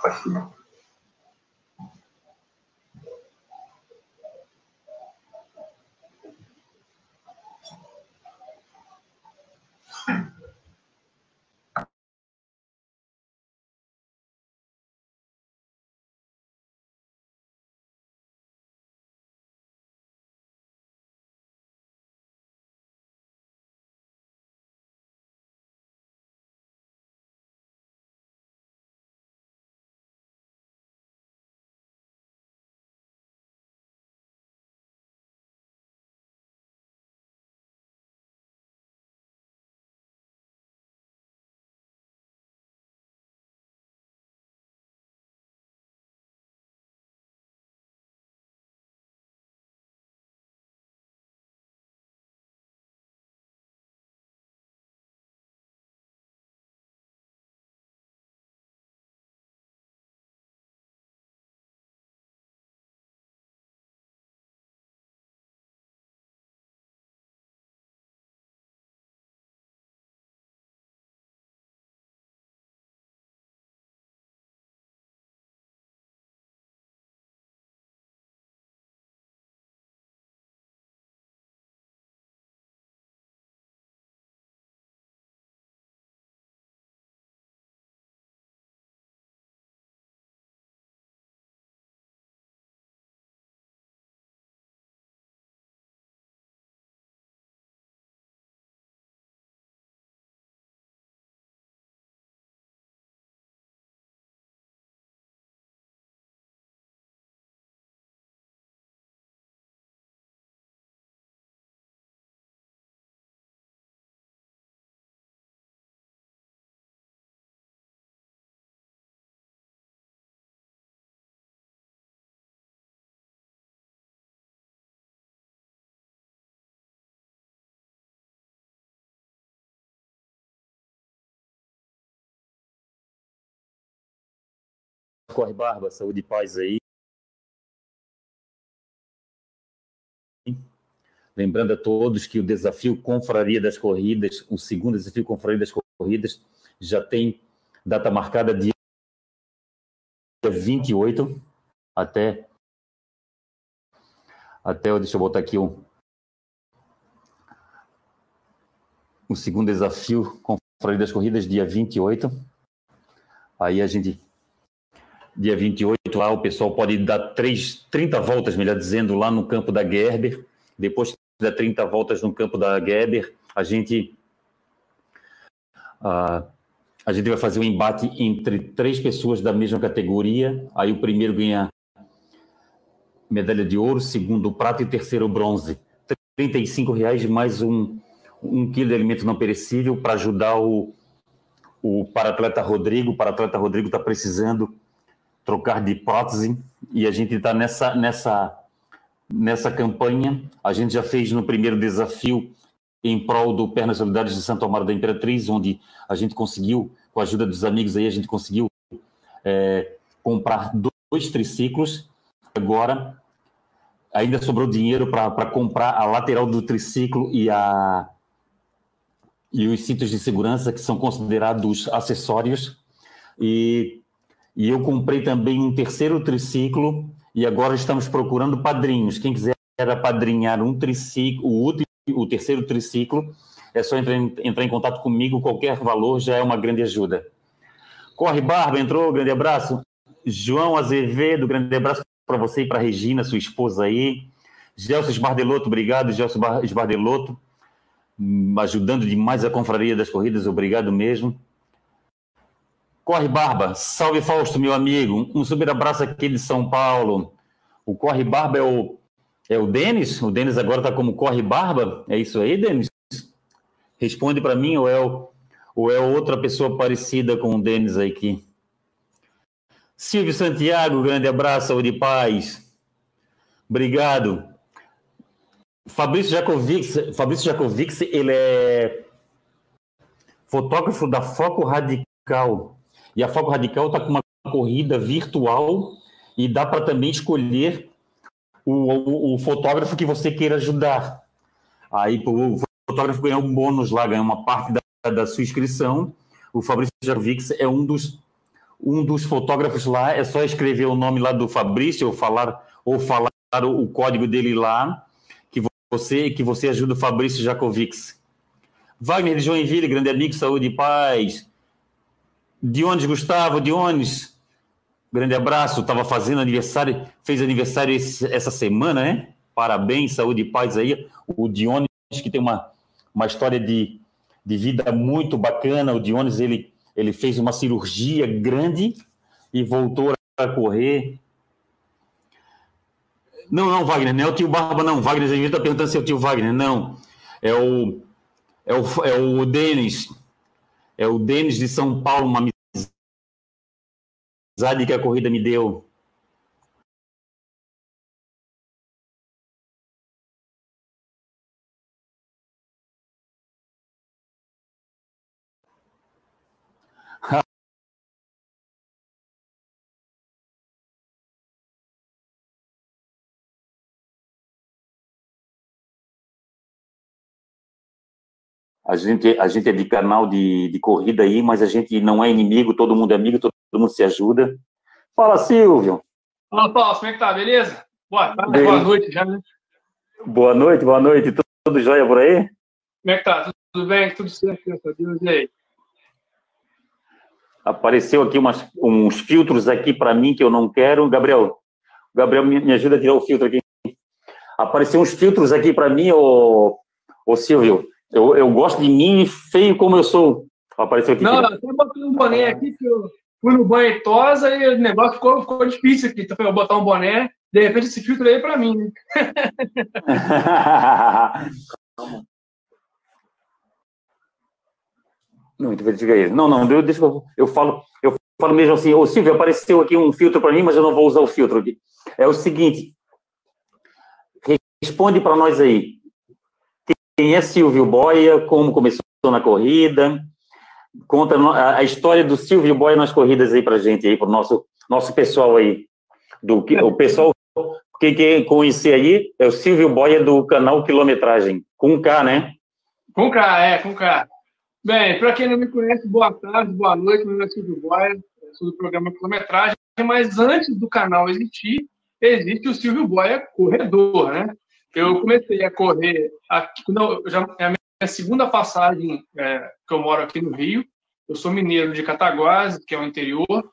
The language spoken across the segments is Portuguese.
Спасибо. Corre Barba, saúde e paz aí. Lembrando a todos que o desafio Confraria das Corridas, o segundo desafio Confraria das Corridas, já tem data marcada dia 28 até até deixa eu botar aqui o o segundo desafio Confraria das Corridas dia 28. Aí a gente dia 28 lá o pessoal pode dar três, 30 voltas, melhor dizendo, lá no campo da Gerber. Depois der 30 voltas no campo da Gerber, a gente uh, a gente vai fazer um embate entre três pessoas da mesma categoria. Aí o primeiro ganha medalha de ouro, segundo prata e terceiro bronze. 35 reais mais um, um quilo de alimento não perecível para ajudar o, o para-atleta Rodrigo. O para-atleta Rodrigo está precisando trocar de prótese e a gente está nessa, nessa, nessa campanha. A gente já fez no primeiro desafio em prol do Pernas Solidárias de Santo Amaro da Imperatriz, onde a gente conseguiu, com a ajuda dos amigos aí, a gente conseguiu é, comprar dois triciclos. Agora, ainda sobrou dinheiro para comprar a lateral do triciclo e, a, e os cintos de segurança, que são considerados acessórios. E e eu comprei também um terceiro triciclo e agora estamos procurando padrinhos. Quem quiser apadrinhar um triciclo, o, último, o terceiro triciclo, é só entrar em, entrar em contato comigo, qualquer valor já é uma grande ajuda. Corre Barba, entrou, grande abraço. João Azevedo, grande abraço para você e para Regina, sua esposa aí. Gelson Esbardelotto, obrigado, Gelson Esbardelotto, hum, ajudando demais a confraria das corridas, obrigado mesmo. Corre Barba, salve Fausto, meu amigo. Um super abraço aqui de São Paulo. O Corre Barba é o, é o Denis? O Denis agora está como Corre Barba? É isso aí, Denis? Responde para mim ou é, o, ou é outra pessoa parecida com o Denis aqui? Silvio Santiago, grande abraço, saúde e paz. Obrigado. Fabrício Jacovic, Fabrício Jacovic, ele é fotógrafo da Foco Radical. E a Foco Radical está com uma corrida virtual e dá para também escolher o, o, o, fotógrafo que você queira ajudar. Aí o fotógrafo ganha um bônus lá, ganha uma parte da, da sua inscrição. O Fabrício Jarvix é um dos um dos fotógrafos lá, é só escrever o nome lá do Fabrício ou falar ou falar o código dele lá, que você que você ajuda o Fabrício Jacovics. Wagner de Joinville, grande amigo, saúde e paz. Dionis Gustavo, Dionis, grande abraço, estava fazendo aniversário, fez aniversário esse, essa semana, né? Parabéns, saúde e paz aí. O Dionis, que tem uma, uma história de, de vida muito bacana, o Dionis, ele, ele fez uma cirurgia grande e voltou a correr. Não, não, Wagner, não é o tio Barba, não. Wagner, a gente está perguntando se é o tio Wagner. Não, é o, é o, é o Denis. É o Denis de São Paulo, uma amizade que a corrida me deu. A gente, a gente é de canal de, de corrida aí, mas a gente não é inimigo, todo mundo é amigo, todo mundo se ajuda. Fala, Silvio. Fala, Paulo, como é que tá? Beleza? Boa tarde, boa noite já, né? Boa noite, boa noite. Tudo, tudo jóia por aí? Como é que tá? Tudo bem? Tudo certo, Deus e aí? Apareceu aqui umas, uns filtros aqui para mim que eu não quero. Gabriel, Gabriel, me, me ajuda a tirar o filtro aqui. Apareceu uns filtros aqui para mim, ô, ô Silvio. Eu, eu gosto de mim feio como eu sou. Apareceu aqui. Não, eu até botei um boné aqui que eu fui no banho tosa e o negócio ficou, ficou difícil aqui. Então, eu botar um boné, de repente esse filtro aí é para mim. Né? Não, diga aí. Não, não, deixa eu, eu falo, eu falo mesmo assim, ô Silvio, apareceu aqui um filtro para mim, mas eu não vou usar o filtro aqui. É o seguinte, responde para nós aí. Quem é Silvio Boia? Como começou na corrida? Conta a história do Silvio Boia nas corridas aí para gente aí, para o nosso nosso pessoal aí, do o pessoal que quer conhecer aí é o Silvio Boia do canal Quilometragem com K, né? Com K, é, com K. Bem, para quem não me conhece, boa tarde, boa noite, meu nome é Silvio Boia, sou do programa Quilometragem, mas antes do canal existir, existe o Silvio Boia Corredor, né? Eu comecei a correr aqui, eu, já é a minha segunda passagem é, que eu moro aqui no Rio. Eu sou mineiro de Cataguases, que é o interior.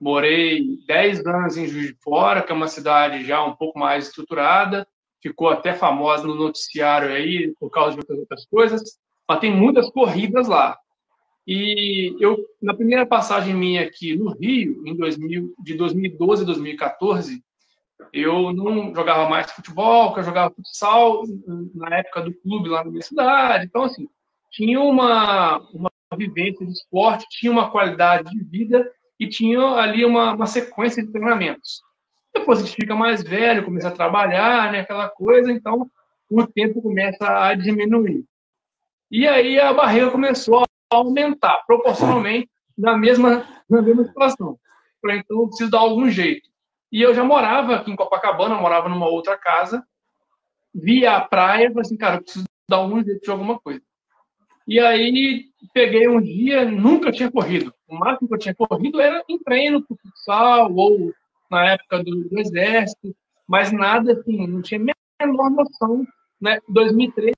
Morei 10 anos em Juiz de Fora, que é uma cidade já um pouco mais estruturada. Ficou até famosa no noticiário aí por causa de outras coisas. Mas tem muitas corridas lá. E eu, na primeira passagem minha aqui no Rio, em 2000, de 2012 a 2014, eu não jogava mais futebol, que eu jogava futsal na época do clube lá na minha cidade. Então, assim, tinha uma, uma vivência de esporte, tinha uma qualidade de vida e tinha ali uma, uma sequência de treinamentos. Depois a gente fica mais velho, começa a trabalhar, né, aquela coisa, então o tempo começa a diminuir. E aí a barreira começou a aumentar proporcionalmente na mesma, na mesma situação. Falei, então eu preciso dar algum jeito. E eu já morava aqui em Copacabana, morava numa outra casa, via a praia, falei assim, cara, eu preciso dar um jeito de alguma coisa. E aí peguei um dia, nunca tinha corrido. O máximo que eu tinha corrido era em treino para futsal ou na época do, do, exército, mas nada assim, não tinha a menor noção. Né? 2013,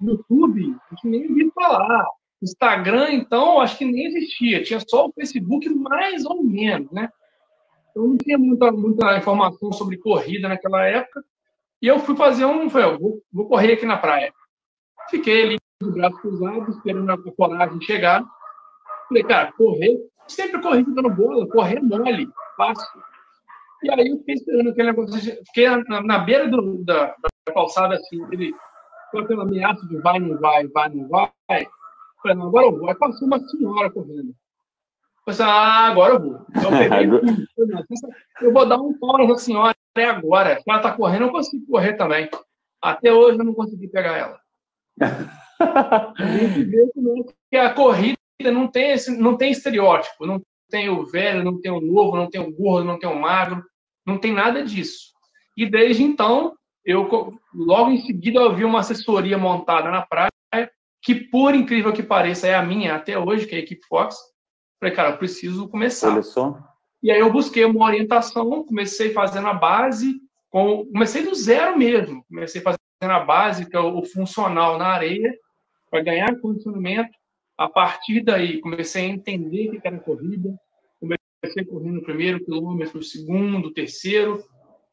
YouTube, a gente nem ouviu falar. Instagram, então, acho que nem existia. Tinha só o Facebook, mais ou menos, né? Eu não tinha muita, muita informação sobre corrida naquela época. E eu fui fazer um. Falei, vou, vou correr aqui na praia. Fiquei ali de braço cruzado, esperando a coragem chegar. Falei, cara, correr. Sempre corri dando bola, correr mole, fácil. E aí eu fiquei esperando aquele negócio. Fiquei na, na beira do, da, da calçada, assim, ele com aquela ameaça de vai, não vai, vai, não vai. Falei, não, agora eu vou. Aí passou uma senhora correndo. Falei ah, agora eu vou. Eu, peguei, eu vou dar um pau nessa senhora até agora. Se ela tá correndo, eu consigo correr também. Até hoje eu não consegui pegar ela. que a corrida não tem, esse, não tem estereótipo. Não tem o velho, não tem o novo, não tem o gordo, não tem o magro. Não tem nada disso. E desde então, eu logo em seguida eu vi uma assessoria montada na praia, que por incrível que pareça é a minha até hoje, que é a equipe Fox. Falei, cara, preciso começar. Olha só. E aí eu busquei uma orientação, comecei fazendo a base, com, comecei do zero mesmo. Comecei fazendo a base, que é o funcional na areia, para ganhar condicionamento. A partir daí, comecei a entender o que era corrida. Comecei correndo o primeiro quilômetro, o segundo, o terceiro.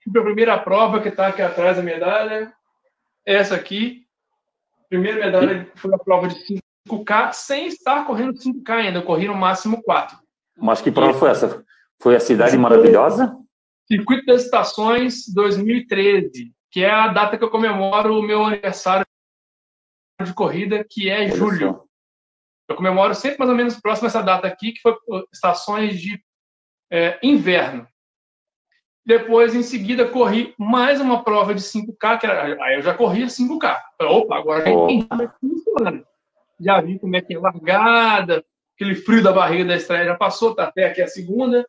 Fui para a primeira prova, que está aqui atrás da medalha. Essa aqui. Primeira medalha foi a prova de 5K, sem estar correndo 5K ainda. Eu corri no máximo 4. Mas que prova foi essa? Foi a Cidade Maravilhosa? Circuito das Estações 2013, que é a data que eu comemoro o meu aniversário de corrida, que é Olha julho. Só. Eu comemoro sempre mais ou menos próximo a essa data aqui, que foi estações de é, inverno. Depois, em seguida, corri mais uma prova de 5K, que era, aí eu já corri 5K. Opa, agora já entendi é. Já vi como é que é largada, aquele frio da barriga da estreia já passou, tá até aqui a segunda.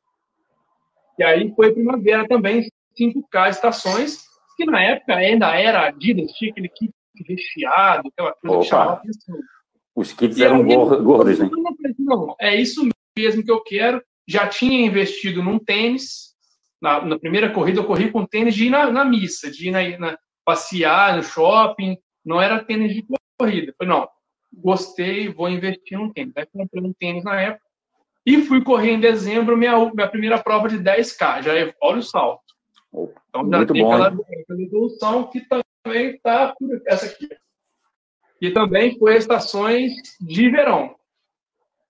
E aí foi primavera também, 5K estações, que na época ainda era Adidas, tinha aquele kit recheado, aquela coisa Opa. que chamava atenção. Os kits eram aí, gordos, né? Não, é isso mesmo que eu quero. Já tinha investido num tênis. Na, na primeira corrida, eu corri com tênis de ir na, na missa, de ir na, na, passear no shopping. Não era tênis de corrida. Falei, não, gostei, vou investir num tênis. Aí comprei um tênis na época. E fui correr em dezembro minha, minha primeira prova de 10K. Já é, olha o salto. Então já Muito tem bom, aquela, aquela evolução que também está essa aqui. E também foi estações de verão.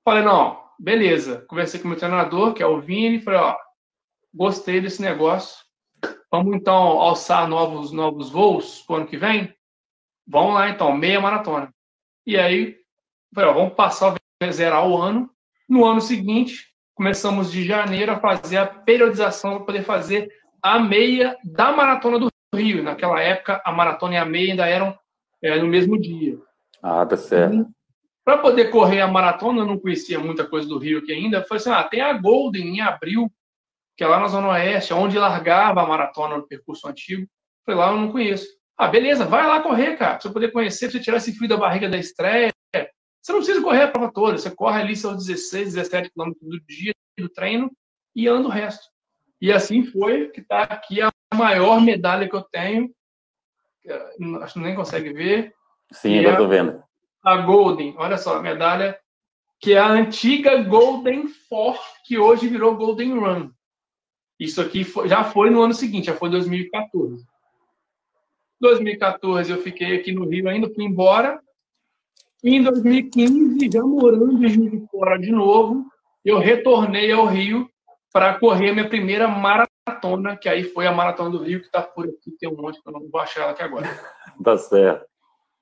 Falei, não, beleza. Conversei com o meu treinador, que é o Vini, falei, ó, gostei desse negócio. Vamos então alçar novos, novos voos para o ano que vem? Vamos lá então, meia maratona. E aí, falei, ó, vamos passar, zerar o ano. No ano seguinte, começamos de janeiro a fazer a periodização para poder fazer a meia da maratona do Rio. Naquela época, a maratona e a meia ainda eram é, no mesmo dia. Ah, tá certo. Para poder correr a maratona, eu não conhecia muita coisa do Rio aqui ainda. Foi assim: ah, tem a Golden em abril, que é lá na Zona Oeste, onde largava a maratona no percurso antigo. Foi lá, eu não conheço. Ah, beleza, vai lá correr, cara. Pra você poder conhecer, pra você tirar esse frio da barriga da estreia. Você não precisa correr a prova toda. Você corre ali seus 16, 17 quilômetros do dia do treino e anda o resto. E assim foi que está aqui a maior medalha que eu tenho acho que nem consegue ver. Sim, eu estou é vendo. A Golden, olha só, a medalha que é a antiga Golden Four, que hoje virou Golden Run. Isso aqui foi, já foi no ano seguinte, já foi 2014. 2014 eu fiquei aqui no Rio ainda, fui embora. E em 2015, já morando em Juiz de Fora de novo, eu retornei ao Rio para correr minha primeira maratona que aí foi a Maratona do Rio, que está por aqui, tem um monte que eu não vou achar ela aqui agora. tá certo.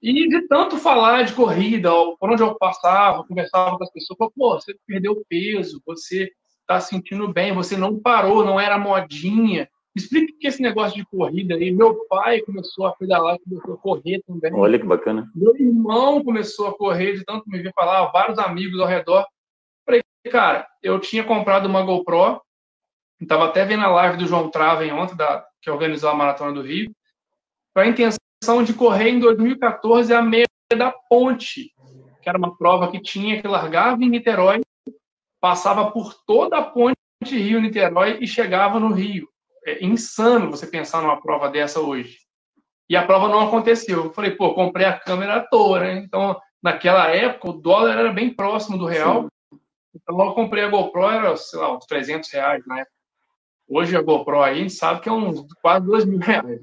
E de tanto falar de corrida, por onde eu passava, conversava com as pessoas, falou, pô, você perdeu peso, você está sentindo bem, você não parou, não era modinha. Explique que esse negócio de corrida aí. Meu pai começou a pedalar, começou a correr também. Olha que bacana. Meu irmão começou a correr, de tanto me ver falar, vários amigos ao redor. Falei, cara, eu tinha comprado uma GoPro, Estava até vendo a live do João Traven ontem, da, que organizou a Maratona do Rio, com a intenção de correr em 2014 a meia da Ponte, que era uma prova que tinha que largava em Niterói, passava por toda a ponte Rio-Niterói e chegava no Rio. É insano você pensar numa prova dessa hoje. E a prova não aconteceu. Eu falei, pô, comprei a câmera à toa, né? Então, naquela época, o dólar era bem próximo do real. Sim. Então, eu comprei a GoPro, era, sei lá, uns 300 reais na época. Hoje a GoPro aí, a gente sabe que é uns quase dois mil reais.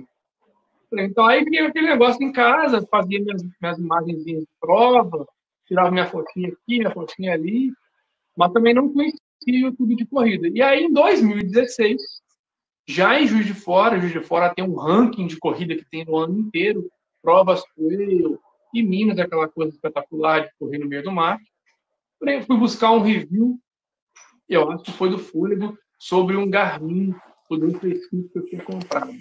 Então aí vinha aquele negócio em casa, fazia minhas, minhas imagens de prova, tirava minha fotinha aqui, minha fotinha ali, mas também não conhecia o YouTube de corrida. E aí em 2016, já em Juiz de Fora, Juiz de Fora tem um ranking de corrida que tem no ano inteiro, provas Coelho e Minas, aquela coisa espetacular de correr no meio do mar. Fui buscar um review, eu acho que foi do Fôlego, sobre um Garmin, produto específico que eu tinha comprado.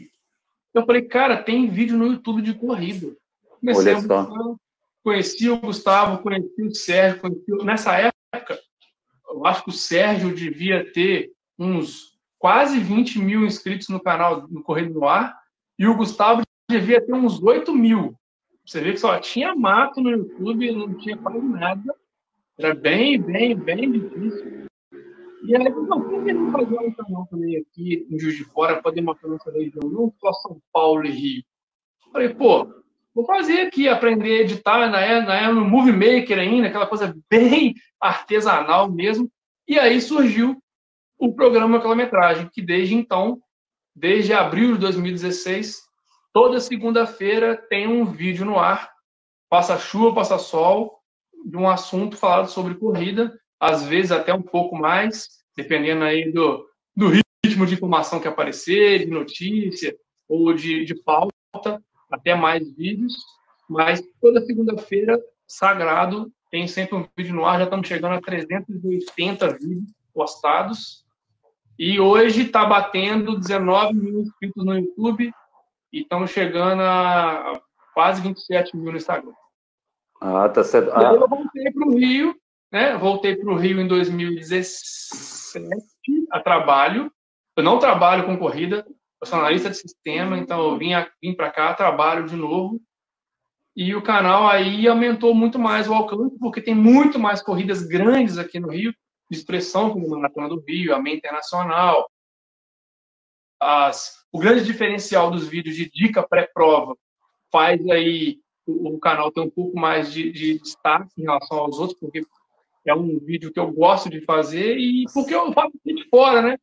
Eu falei, cara, tem vídeo no YouTube de corrida. Comecei Olha a buscar, conheci o Gustavo, conheci o Sérgio, conheci... nessa época, eu acho que o Sérgio devia ter uns quase 20 mil inscritos no canal no Correio no Ar, e o Gustavo devia ter uns 8 mil. Você vê que só tinha mato no YouTube, não tinha quase nada. Era bem, bem, bem difícil. E aí, não, por que não fazer um canal também aqui em Juiz de Fora, poder mostrar nossa região, não só São Paulo e Rio? Falei, pô, vou fazer aqui, aprender a editar, na na no Movie Maker ainda, aquela coisa bem artesanal mesmo. E aí surgiu o programa Quilometragem, que desde então, desde abril de 2016, toda segunda-feira tem um vídeo no ar, passa chuva, passa sol, de um assunto falado sobre corrida, às vezes até um pouco mais, dependendo aí do, do ritmo de informação que aparecer, de notícia ou de, de pauta, até mais vídeos, mas toda segunda-feira, sagrado, tem sempre um vídeo no ar, já estamos chegando a 380 vídeos postados, e hoje está batendo 19 mil inscritos no YouTube e estamos chegando a quase 27 mil no Instagram. Ah, tá certo. Ah. eu voltei para o Rio, né? Voltei para o Rio em 2017 a trabalho. Eu não trabalho com corrida, eu sou analista de sistema, então eu vim, vim para cá, trabalho de novo. E o canal aí aumentou muito mais o alcance, porque tem muito mais corridas grandes aqui no Rio expressão, como a Maratona do Rio, a Meia Internacional. As, o grande diferencial dos vídeos de dica pré-prova faz aí o, o, canal ter um pouco mais de, de destaque em relação aos outros, porque é um vídeo que eu gosto de fazer e porque eu faço de fora, né?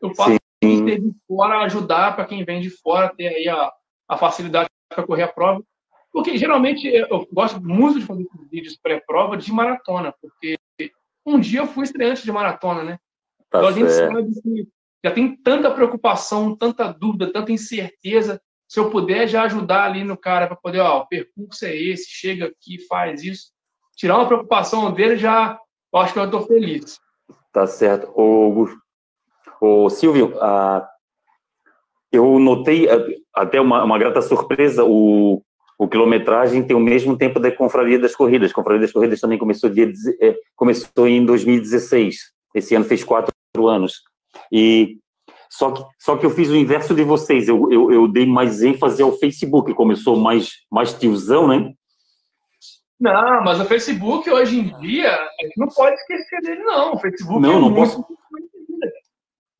Eu faço de fora ajudar para quem vem de fora ter aí a, a facilidade para correr a prova. Porque geralmente eu gosto muito de fazer vídeos pré-prova de maratona, porque um dia eu fui estreante de maratona, né? Tá então a gente sabe que já tem tanta preocupação, tanta dúvida, tanta incerteza. Se eu puder já ajudar ali no cara para poder, ó, o percurso é esse, chega aqui, faz isso, tirar uma preocupação dele, já eu acho que eu estou feliz. Tá certo. O, o Silvio, ah, eu notei até uma, uma grata surpresa, o o quilometragem tem o mesmo tempo da Confraria das Corridas. A Confraria das Corridas também começou, dia, é, começou em 2016. Esse ano fez quatro anos. E só que, só que eu fiz o inverso de vocês. Eu, eu, eu dei mais ênfase ao Facebook, como eu sou mais, mais tiozão, né? Não, mas o Facebook hoje em dia, a gente não pode esquecer dele, não. O Facebook não, é não posso.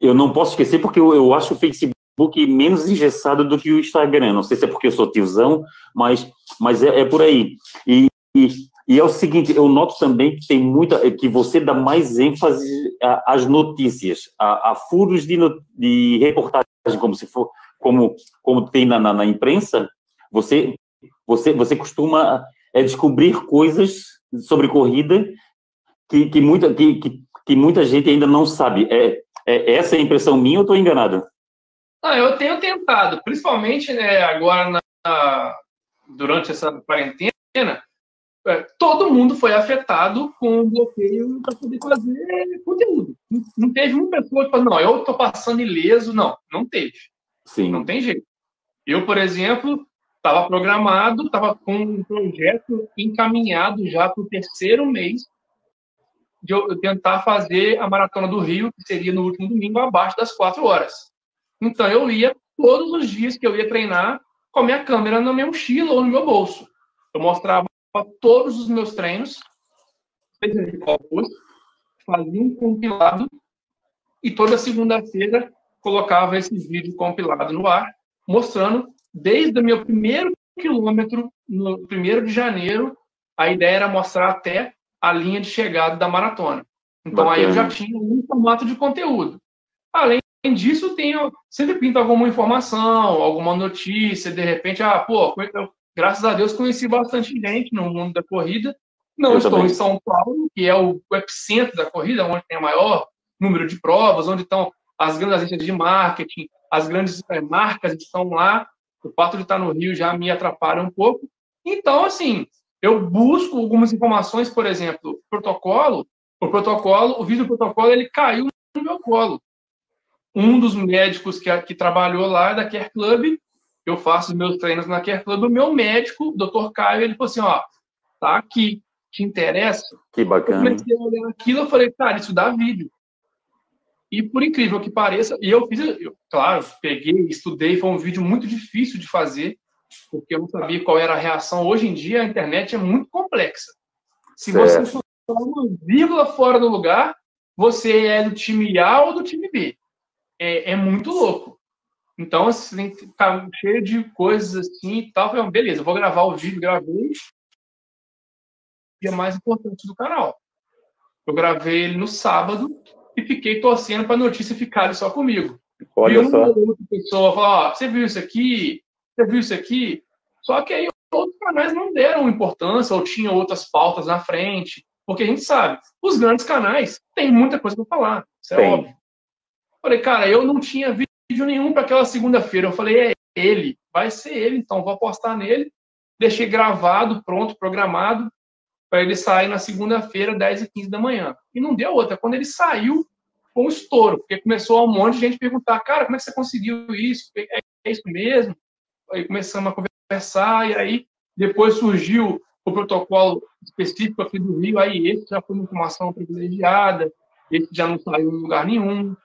Eu não posso esquecer porque eu, eu acho o Facebook Facebook menos engessado do que o Instagram. Não sei se é porque eu sou tiozão, mas, mas é, é por aí. E, e, e, é o seguinte, eu noto também que tem muita, que você dá mais ênfase às notícias, a, a furos de, de reportagem, como se for, como, como tem na, na, na imprensa. Você, você, você costuma é descobrir coisas sobre corrida que, que, muita, que, que, que muita gente ainda não sabe. É, é essa é a impressão minha ou estou enganado? Não, eu tenho tentado, principalmente né, agora na, durante essa quarentena, é, todo mundo foi afetado com o bloqueio para poder fazer conteúdo. Não teve uma pessoa que falou, não, eu estou passando ileso. Não, não teve. Sim. Não tem jeito. Eu, por exemplo, estava programado, estava com um projeto encaminhado já para o terceiro mês de eu tentar fazer a Maratona do Rio, que seria no último domingo, abaixo das quatro horas. Então eu ia todos os dias que eu ia treinar com a minha câmera na minha mochila ou no meu bolso. Eu mostrava todos os meus treinos, fazia um compilado e toda segunda-feira colocava esse vídeo compilado no ar, mostrando desde o meu primeiro quilômetro, no primeiro de janeiro, a ideia era mostrar até a linha de chegada da maratona. Então Bacana. aí eu já tinha um formato de conteúdo. Além Além disso, tenho, sempre pinta alguma informação, alguma notícia, de repente, ah, pô, eu, graças a Deus conheci bastante gente no mundo da corrida. Não eu estou também. em São Paulo, que é o, o epicentro da corrida, onde tem o maior número de provas, onde estão as grandes agências de marketing, as grandes é, marcas estão lá. O fato de estar no Rio já me atrapalha um pouco. Então, assim, eu busco algumas informações, por exemplo, protocolo. O protocolo, o vídeo do protocolo, ele caiu no meu colo um dos médicos que, que trabalhou lá da Care Club, eu faço meus treinos na Care Club, o meu médico, o Dr. Caio, ele falou assim, ó, tá aqui, te interessa? Que bacana. Eu comecei a olhar aquilo, eu falei, cara, isso dá vídeo. E por incrível que pareça, e eu fiz, eu, claro, peguei, estudei, foi um vídeo muito difícil de fazer, porque eu não sabia qual era a reação. Hoje em dia a internet é muito complexa. Se certo. você falar uma vírgula fora do lugar, você é do time A ou do time B. É, é muito louco. Então, assim, tem que ficar cheio de coisas assim e tal. Falei, beleza, vou gravar o vídeo, gravei. E é mais importante do canal. Eu gravei ele no sábado e fiquei torcendo para a notícia ficar ali só comigo. Olha e só. outra pessoa falou: você viu isso aqui? Você viu isso aqui? Só que aí outros canais não deram importância ou tinham outras pautas na frente, porque a gente sabe, os grandes canais têm muita coisa para falar, isso é Tem. óbvio. Falei, cara, eu não tinha vídeo nenhum para aquela segunda-feira. Eu falei, é ele, vai ser ele, então vou apostar nele. Deixei gravado, pronto, programado para ele sair na segunda-feira, 10 e 15 da manhã. E não deu outra. Quando ele saiu, foi um estouro, porque começou um monte de gente perguntar, cara, como é que você conseguiu isso? É, isso mesmo? Aí começamos a conversar, e aí depois surgiu o protocolo específico aqui do Rio, aí esse já foi uma informação privilegiada, esse já não saiu em lugar nenhum.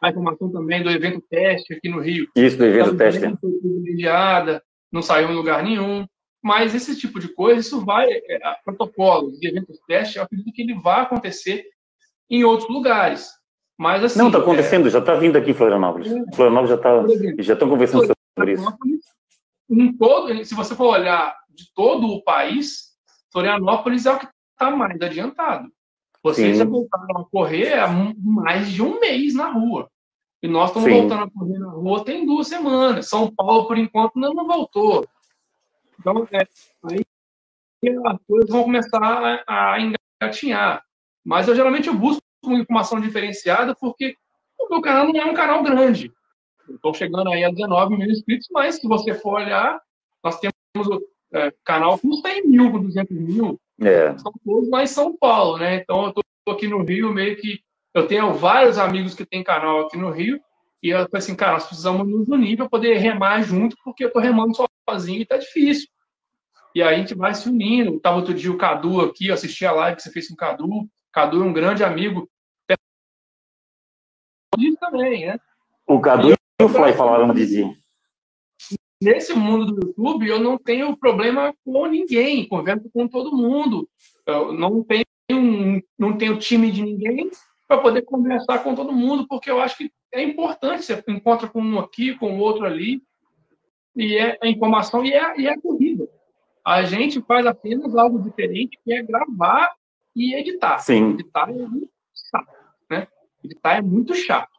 A informação também do evento teste aqui no Rio. Isso, do evento teste. Foi privilegiada, não saiu em lugar nenhum. Mas esse tipo de coisa, isso vai, é, é protocolos de eventos teste, eu acredito que ele vai acontecer em outros lugares. Mas assim. Não, está acontecendo, é... já está vindo aqui Florianópolis. É... Florianópolis já está. Já estão conversando sobre isso. Em todo, se você for olhar de todo o país, Florianópolis é o que está mais adiantado. Vocês já voltaram a correr há mais de um mês na rua. E nós estamos Sim. voltando a correr na rua tem duas semanas. São Paulo, por enquanto, ainda não voltou. Então, é, aí as coisas vão começar a, a engatinhar. Mas eu geralmente eu busco uma informação diferenciada porque o meu canal não é um canal grande. Estou chegando aí a 19 mil inscritos, mas se você for olhar, nós temos o é, canal com 100 mil, com 200 mil. É. São todos lá em São Paulo, né? Então eu estou aqui no Rio, meio que. Eu tenho vários amigos que têm canal aqui no Rio, e eu falei assim, cara, nós precisamos nos unir para poder remar junto, porque eu estou remando sozinho e tá difícil. E aí a gente vai se unindo. Tava outro dia o Cadu aqui, eu assisti a live que você fez com o Cadu. Cadu é um grande amigo. também, né? O Cadu e o Fly falaram dizer. Nesse mundo do YouTube, eu não tenho problema com ninguém, converso com todo mundo. Eu não tenho, não tenho time de ninguém para poder conversar com todo mundo, porque eu acho que é importante. Você encontra com um aqui, com o outro ali, e é a informação e é, e é a corrida. A gente faz apenas algo diferente, que é gravar e editar. Sim. Editar é muito chato, né? Editar é muito chato.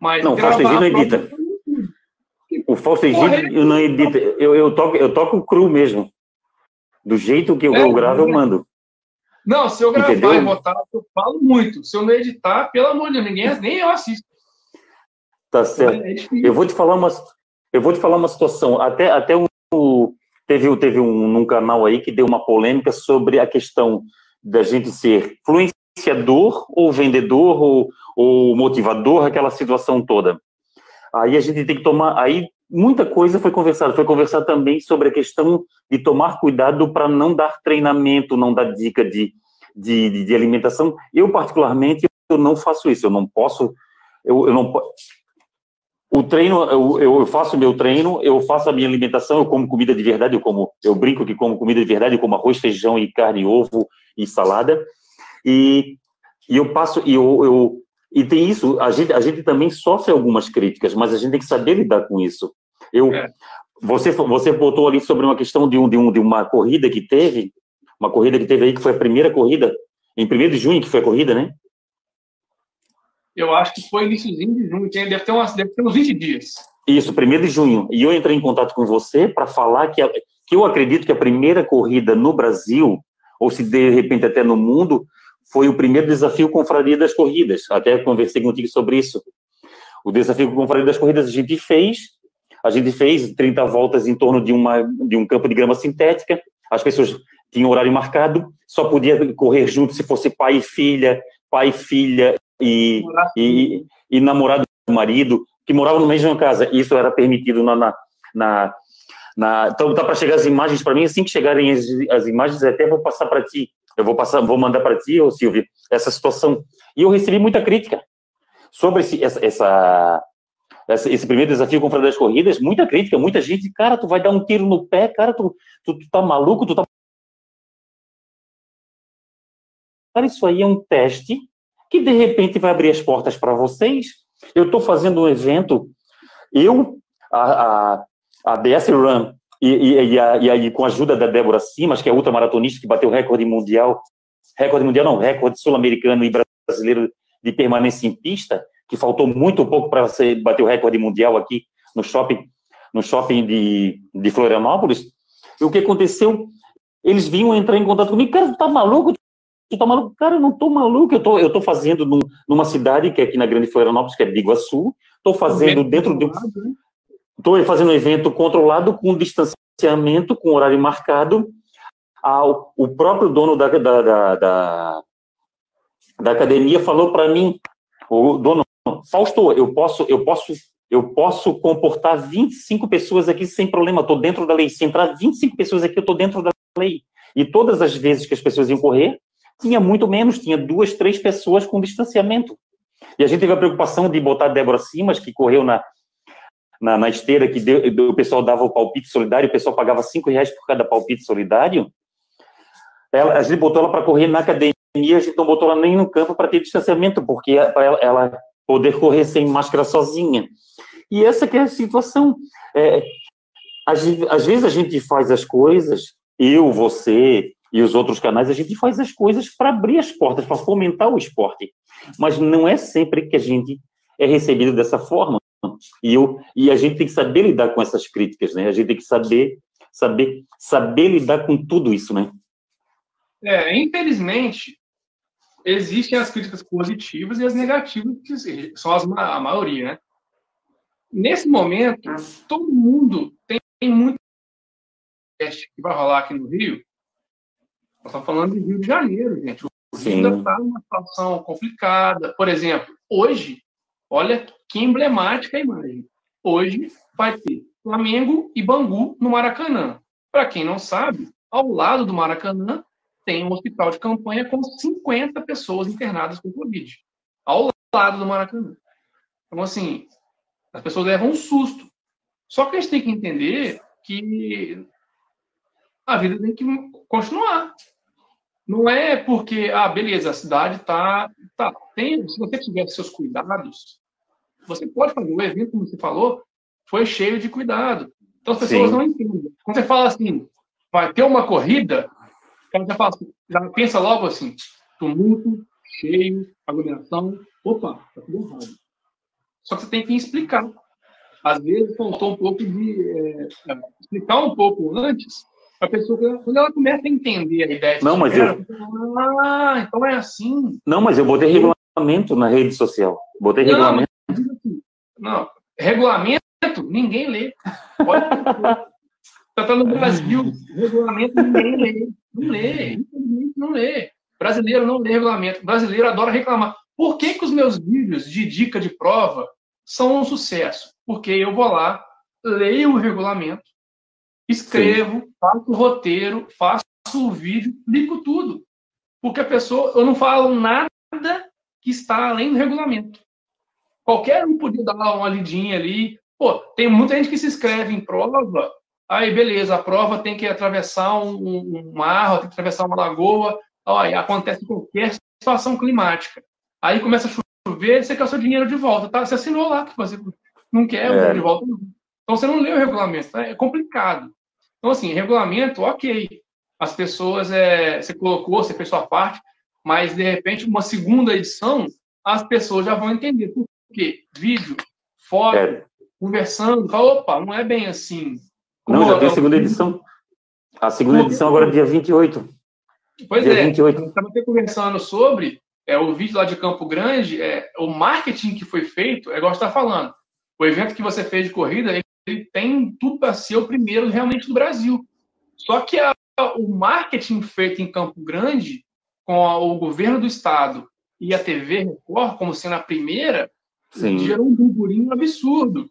Mas não, o Fausto não edita. O Fausto eu não edita. Eu, eu, toco, eu toco cru mesmo. Do jeito que eu, é, eu gravo, eu mando. Não, se eu gravar Entendeu? e botar, eu falo muito. Se eu não editar, pelo amor de Deus, ninguém, nem eu assisto. Tá certo. É eu vou te falar uma, eu vou te falar uma situação. Até, até o, teve, teve um num canal aí que deu uma polêmica sobre a questão da gente ser influenciador ou vendedor ou, ou motivador, aquela situação toda. Aí a gente tem que tomar, aí muita coisa foi conversada. Foi conversado também sobre a questão de tomar cuidado para não dar treinamento, não dar dica de, de, de, alimentação. Eu, particularmente, eu não faço isso. Eu não posso. Eu, eu não o treino, eu, eu faço meu treino, eu faço a minha alimentação, eu como comida de verdade, eu como, eu brinco que como comida de verdade, eu como arroz, feijão e carne, ovo e salada. E, e eu passo, e eu, eu e tem isso, a gente, a gente também sofre algumas críticas, mas a gente tem que saber lidar com isso. Eu, é. você, você botou ali sobre uma questão de, um, de, um, de uma corrida que teve, uma corrida que teve aí, que foi a primeira corrida, em 1 de junho que foi a corrida, né? Eu acho que foi iníciozinho de junho, deve ter, umas, deve ter uns 20 dias. Isso, 1 de junho. E eu entrei em contato com você para falar que, a, que eu acredito que a primeira corrida no Brasil, ou se de repente até no mundo, foi o primeiro desafio Confraria das Corridas. Até conversei contigo sobre isso. O desafio Confraria das Corridas a gente fez, a gente fez 30 voltas em torno de, uma, de um campo de grama sintética, as pessoas tinham horário marcado, só podia correr junto se fosse pai e filha, pai e filha e, e, e namorado e marido, que moravam na mesma casa. Isso era permitido na, na, na na, então tá para chegar as imagens para mim assim que chegarem as, as imagens até vou passar para ti eu vou passar, vou mandar para ti, ô Silvio, essa situação. E eu recebi muita crítica sobre esse, essa, essa, esse primeiro desafio com o das Corridas, muita crítica, muita gente, cara, tu vai dar um tiro no pé, cara, tu, tu, tu tá maluco, tu tá... Cara, isso aí é um teste que, de repente, vai abrir as portas para vocês. Eu estou fazendo um evento, eu, a, a, a DS Run, e, e, e, a, e aí, com a ajuda da Débora Simas, que é ultramaratonista que bateu recorde mundial, recorde mundial não, recorde sul-americano e brasileiro de permanência em pista, que faltou muito pouco para você bater o recorde mundial aqui no shopping, no shopping de, de Florianópolis. E o que aconteceu? Eles vinham entrar em contato comigo, cara, tu tá maluco? Tu tá maluco? Cara, eu não tô maluco, eu tô, eu tô fazendo num, numa cidade que é aqui na Grande Florianópolis, que é Biguaçu, tô fazendo dentro de... Estou fazendo um evento controlado com distanciamento, com horário marcado. O próprio dono da, da, da, da, da academia falou para mim, o dono, Fausto, eu posso, eu posso, eu posso comportar 25 pessoas aqui sem problema, estou dentro da lei. Se entrar 25 pessoas aqui, eu estou dentro da lei. E todas as vezes que as pessoas iam correr, tinha muito menos, tinha duas, três pessoas com distanciamento. E a gente teve a preocupação de botar a Débora Simas, que correu na, na, na esteira que deu, o pessoal dava o palpite solidário, o pessoal pagava cinco reais por cada palpite solidário. Ela, a gente botou ela para correr na academia, a gente não botou ela nem no campo para ter distanciamento, porque para ela, ela, poder correr sem máscara sozinha. E essa que é a situação. É, às, às vezes a gente faz as coisas, eu, você e os outros canais, a gente faz as coisas para abrir as portas, para fomentar o esporte. Mas não é sempre que a gente é recebido dessa forma. E, eu, e a gente tem que saber lidar com essas críticas, né? A gente tem que saber, saber, saber lidar com tudo isso, né? É, infelizmente, existem as críticas positivas e as negativas, que são as, a maioria, né? Nesse momento, todo mundo tem muito teste que vai rolar aqui no Rio. Nós estamos falando de Rio de Janeiro, gente. O Rio ainda está numa situação complicada. Por exemplo, hoje, olha que emblemática a imagem. Hoje vai ter Flamengo e Bangu no Maracanã. Para quem não sabe, ao lado do Maracanã tem um hospital de campanha com 50 pessoas internadas com Covid. Ao lado do Maracanã. Então, assim, as pessoas levam um susto. Só que a gente tem que entender que a vida tem que continuar. Não é porque, ah, beleza, a cidade está. Tá, tem, se você tiver seus cuidados, você pode fazer. O evento, como você falou, foi cheio de cuidado. Então as pessoas Sim. não entendem. Quando você fala assim, vai ter uma corrida, o cara já, fala assim, já pensa logo assim, tumulto, cheio, aglomeração. Opa, tá tudo errado. Só que você tem que explicar. Às vezes faltou um pouco de é, explicar um pouco antes, a pessoa, quando ela começa a entender a ideia. Não, mas eu... Ah, então é assim. Não, mas eu botei regulamento na rede social. Botei não, regulamento. Não, regulamento ninguém lê. Pode Está no Brasil, regulamento ninguém lê. Não lê, não lê. Brasileiro não lê regulamento. Brasileiro adora reclamar. Por que, que os meus vídeos de dica de prova são um sucesso? Porque eu vou lá, leio o regulamento, escrevo, Sim. faço o roteiro, faço o vídeo, explico tudo. Porque a pessoa, eu não falo nada que está além do regulamento. Qualquer um podia dar uma lidinha ali. Pô, tem muita gente que se inscreve em prova, aí beleza, a prova tem que atravessar um, um mar, tem que atravessar uma lagoa, aí acontece qualquer situação climática. Aí começa a chover, você quer o seu dinheiro de volta, tá? Você assinou lá que você não quer é. o dinheiro de volta. Então você não leu o regulamento, tá? é complicado. Então, assim, regulamento, ok. As pessoas, é, você colocou, você fez sua parte, mas de repente, uma segunda edição, as pessoas já vão entender. Por quê? Vídeo, foto, é. conversando, fala, opa, não é bem assim. Como não, já tem a segunda edição. A segunda edição agora é dia 28. Pois dia é, 28. a gente estava conversando sobre é, o vídeo lá de Campo Grande, é, o marketing que foi feito, é igual você está falando. O evento que você fez de corrida, ele tem tudo para ser o primeiro realmente do Brasil. Só que a, o marketing feito em Campo Grande, com a, o governo do estado e a TV Record, como sendo a primeira, Sim. gerou um burburinho absurdo.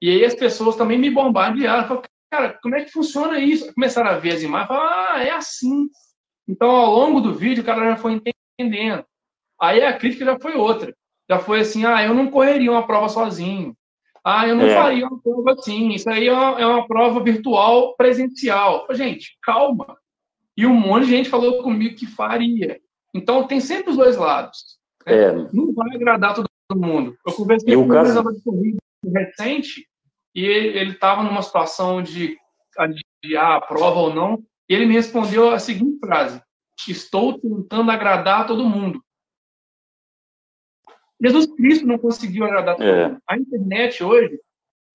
E aí as pessoas também me bombardearam. Falaram, cara, como é que funciona isso? Começaram a ver as imagens, falaram, ah, é assim. Então, ao longo do vídeo, o cara já foi entendendo. Aí a crítica já foi outra. já foi assim, ah, eu não correria uma prova sozinho. Ah, eu não é. faria uma prova assim. Isso aí é uma, é uma prova virtual presencial. Gente, calma. E um monte de gente falou comigo que faria. Então, tem sempre os dois lados. Né? É. Não vai agradar todo mundo. Eu conversei com um caso... de corrida recente e ele estava numa situação de adiar a prova ou não, e ele me respondeu a seguinte frase: Estou tentando agradar todo mundo. Jesus Cristo não conseguiu agradar todo é. mundo. A internet hoje,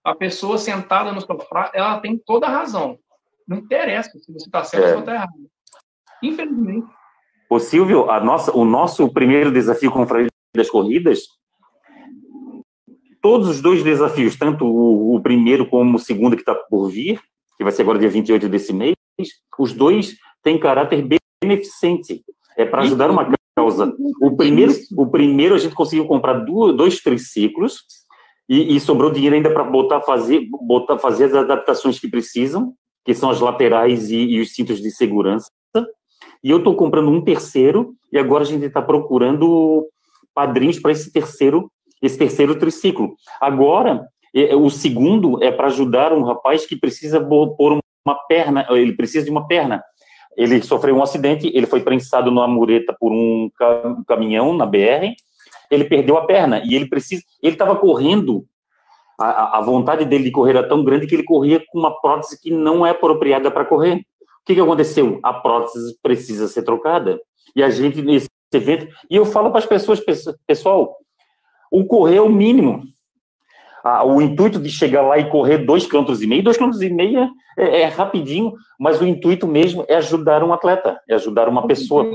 a pessoa sentada no sofá, ela tem toda a razão. Não interessa se você está certo é. ou está errado. Infelizmente. O Silvio, a nossa, o nosso primeiro desafio com o das corridas, todos os dois desafios, tanto o, o primeiro como o segundo que está por vir, que vai ser agora dia 28 desse mês, os dois têm caráter beneficente. É para ajudar uma causa. O primeiro, o primeiro a gente conseguiu comprar dois, dois triciclos e, e sobrou dinheiro ainda para botar fazer botar fazer as adaptações que precisam, que são as laterais e, e os cintos de segurança. E eu estou comprando um terceiro e agora a gente está procurando padrinhos para esse terceiro esse terceiro triciclo. Agora o segundo é para ajudar um rapaz que precisa pôr uma perna, ele precisa de uma perna. Ele sofreu um acidente, ele foi prensado numa mureta por um caminhão na BR, ele perdeu a perna e ele precisa, ele estava correndo, a, a, vontade dele de correr era tão grande que ele corria com uma prótese que não é apropriada para correr. O que, que aconteceu? A prótese precisa ser trocada. E a gente, nesse evento, e eu falo para as pessoas, pessoal, o correr é o mínimo a, o intuito de chegar lá e correr dois quilômetros e meio, dois quilômetros e meio é, é, rapidinho, mas o intuito mesmo é ajudar um atleta, é ajudar uma pessoa.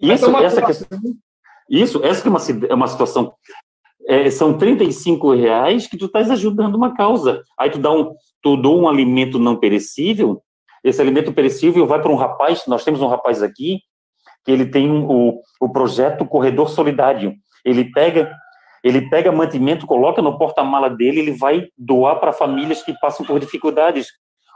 Isso, essa questão, isso, essa que é uma, é uma situação. É, são 35 reais que tu estás ajudando uma causa. Aí tu dá um, tu dou um alimento não perecível, esse alimento perecível vai para um rapaz, nós temos um rapaz aqui, que ele tem o, o projeto Corredor Solidário. Ele pega ele pega mantimento, coloca no porta-mala dele, ele vai doar para famílias que passam por dificuldades.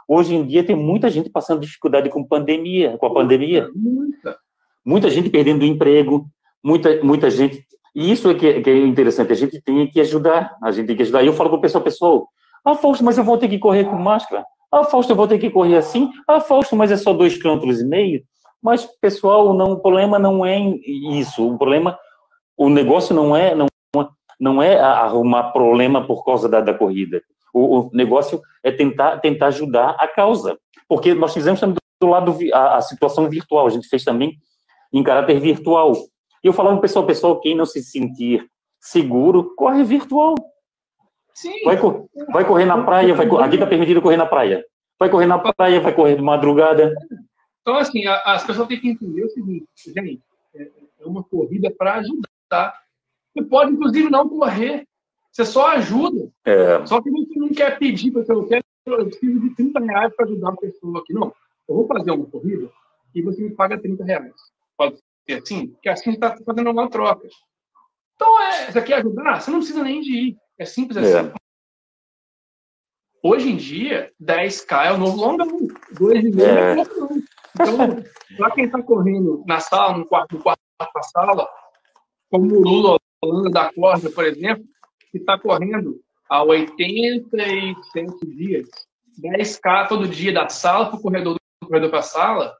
Hoje em dia tem muita gente passando dificuldade com pandemia, com a pandemia. Muita. Muita gente perdendo o emprego, muita, muita gente. E isso é que, é, que é interessante, a gente tem que ajudar, a gente tem que ajudar. E eu falo para o pessoal, pessoal, ah, Fausto, mas eu vou ter que correr com máscara. Ah, Fausto, eu vou ter que correr assim. Ah, Fausto, mas é só dois quilômetros e meio. Mas, pessoal, não, o problema não é isso. O problema, o negócio não é, não não é arrumar problema por causa da, da corrida. O, o, negócio é tentar, tentar ajudar a causa. Porque nós fizemos também do lado a, a situação virtual, a gente fez também em caráter virtual. E eu falava para o pessoal, pessoal, quem não se sentir seguro, corre virtual. Sim. Vai, vai correr na praia, vai, aqui está permitido correr na praia. Vai correr na praia, vai correr de madrugada. Então, assim, as pessoas têm que entender o seguinte, gente, é, é uma corrida para ajudar. Você pode, inclusive, não correr. Você só ajuda. É. Só que você não quer pedir, porque eu quero, eu preciso de 30 reais para ajudar a pessoa aqui. Não, eu vou fazer uma corrida e você me paga 30 reais. Pode ser assim? Porque assim está fazendo uma troca. Então, é, você quer ajudar? Você não precisa nem de ir. É simples assim. É. Hoje em dia, 10K é o novo longão. 2,5 é, é Então, para quem está correndo na sala, no quarto, no quarto da sala, como o Lula Holanda da corda, por exemplo, que está correndo há 87 dias, 10K todo dia da sala para o corredor, do corredor para a sala,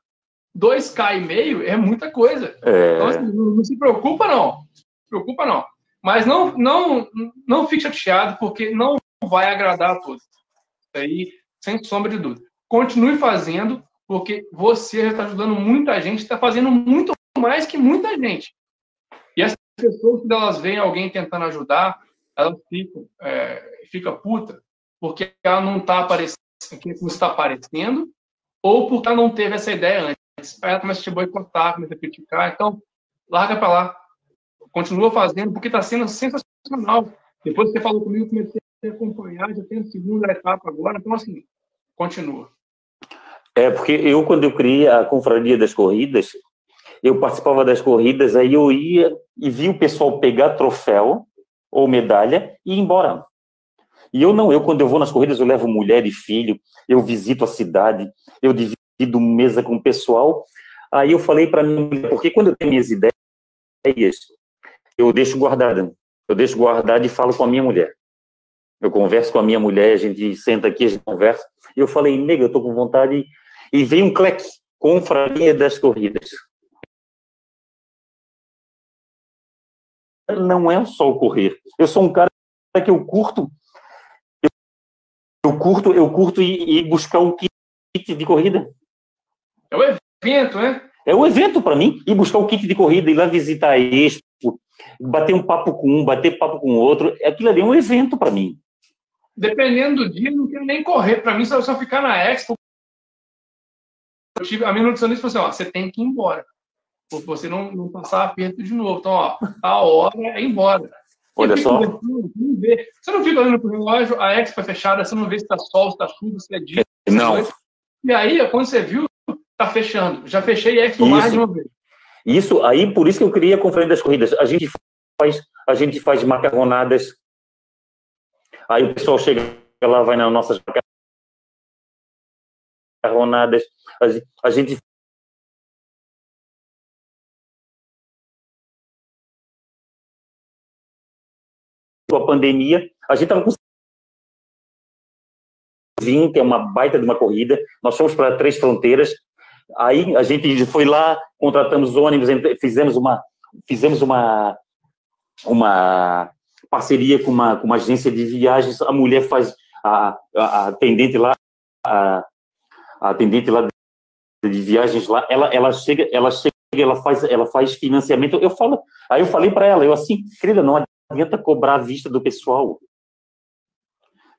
2K e meio é muita coisa. É... Então, assim, não, não, se preocupa, não. Se preocupa, não. Mas não, não, não fique chateado, porque não vai agradar a todos. Isso aí, sem sombra de dúvida. Continue fazendo, porque você já está ajudando muita gente, está fazendo muito mais que muita gente. As pessoas, quando elas veem alguém tentando ajudar, elas ficam, é, fica puta, porque ela não está aparecendo como está aparecendo, ou porque ela não teve essa ideia antes. Aí ela começa a te boicotar, começa a criticar. Então, larga para lá. Continua fazendo, porque está sendo sensacional. Depois que você falou comigo, comecei a acompanhar, já tem a segunda etapa agora. Então, assim, continua. É, porque eu, quando eu criei a Confraria das Corridas, eu participava das corridas, aí eu ia e vi o pessoal pegar troféu ou medalha e ir embora. E eu não, eu quando eu vou nas corridas, eu levo mulher e filho, eu visito a cidade, eu divido mesa com o pessoal. Aí eu falei para mim, porque quando eu tenho minhas ideias, eu deixo guardada. eu deixo guardado e falo com a minha mulher. Eu converso com a minha mulher, a gente senta aqui, a gente conversa. E eu falei, nega, eu tô com vontade. E veio um cleque, confraria das corridas. Não é só o correr. Eu sou um cara que eu curto. Eu curto, eu curto ir buscar um kit de corrida. É o evento, né? É o evento para mim, ir buscar o kit de corrida, ir lá visitar a Expo, bater um papo com um, bater papo com o outro. Aquilo ali é um evento para mim dependendo do dia, não quero nem correr. Para mim, só, só ficar na Expo. Eu tive, a minha nutricionista falou assim: ó, você tem que ir embora. Você não, não passar aperto de novo. Então, ó, a hora é embora. Olha só. Você não fica olhando para o relógio, a Expo é fechada, você não vê se está sol, se está chuva, se é dia. Não. E aí, quando você viu, tá fechando. Já fechei a Expo mais de uma vez. Isso, aí por isso que eu queria a conferência das corridas. A gente faz, a gente faz macarronadas Aí o pessoal chega lá, vai nas nossas macarronadas, a gente a pandemia, a gente estava com vinho, que é uma baita de uma corrida, nós fomos para Três Fronteiras, aí a gente foi lá, contratamos ônibus, fizemos uma, fizemos uma, uma parceria com uma, com uma agência de viagens, a mulher faz a, a, atendente lá, a, a atendente lá de viagens lá, ela, ela chega, ela chega, ela faz, ela faz financiamento. Eu falo, aí eu falei para ela, eu assim, querida, não adianta cobrar a vista do pessoal.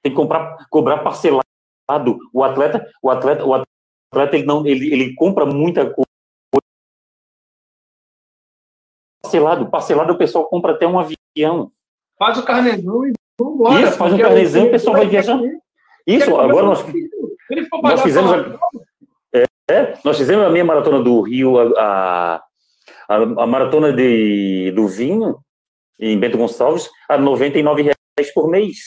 Tem que comprar, cobrar parcelado. O atleta, o atleta, o atleta ele não, ele, ele compra muita coisa. Parcelado, parcelado o pessoal compra até um avião. Faz o carnezão e vambora. Isso, faz um carnezão e o pessoal vai viajar. Isso, agora nós, nós fizemos a, é, nós fizemos a minha maratona do Rio, a, a, a maratona de, do vinho, em Bento Gonçalves, a R$ 99 por mês.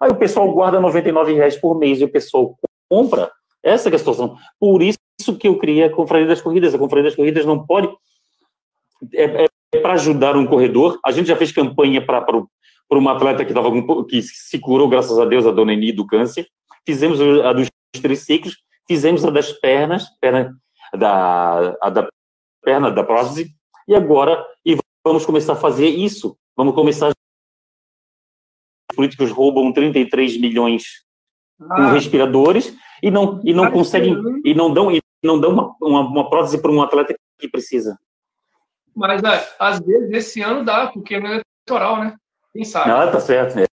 Aí o pessoal guarda R$ 99 por mês e o pessoal compra. Essa é a situação. Por isso que eu criei a Confraria das Corridas. A Confraria das Corridas não pode. É, é, é para ajudar um corredor. A gente já fez campanha para por uma atleta que, tava, que se curou, graças a Deus, a dona Eni do câncer. Fizemos a dos triciclos, fizemos a das pernas, perna da, a da perna da prótese, e agora e vamos começar a fazer isso. Vamos começar. Os políticos roubam 33 milhões ah. com respiradores e não, e não conseguem, e não dão, e não dão uma, uma, uma prótese para um atleta que precisa. Mas, é, às vezes, esse ano dá, porque não é eleitoral, né? Quem sabe? Ah, tá certo. É,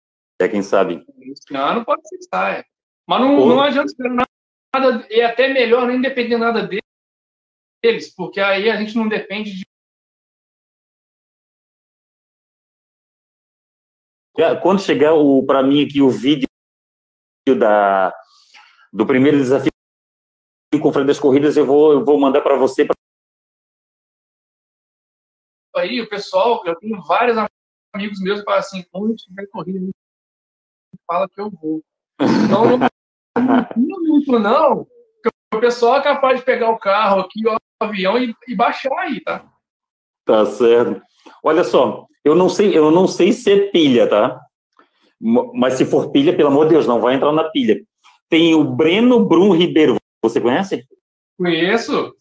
é quem sabe. Esse ano pode ser que saia. Mas não, não adianta esperar nada, e até melhor nem depender nada deles, porque aí a gente não depende de. Quando chegar para mim aqui o vídeo da, do primeiro desafio com frente das corridas, eu vou, eu vou mandar para você. Pra... Aí, o pessoal, eu tenho várias amigos meus falam assim, quando tiver corrida, fala que eu vou. Então, não não muito, não. O pessoal é capaz de pegar o carro aqui, o avião e, e baixar aí, tá? Tá certo. Olha só, eu não sei, eu não sei se é pilha, tá? Mas se for pilha, pelo amor de Deus, não vai entrar na pilha. Tem o Breno Brum Ribeiro. Você conhece? Conheço.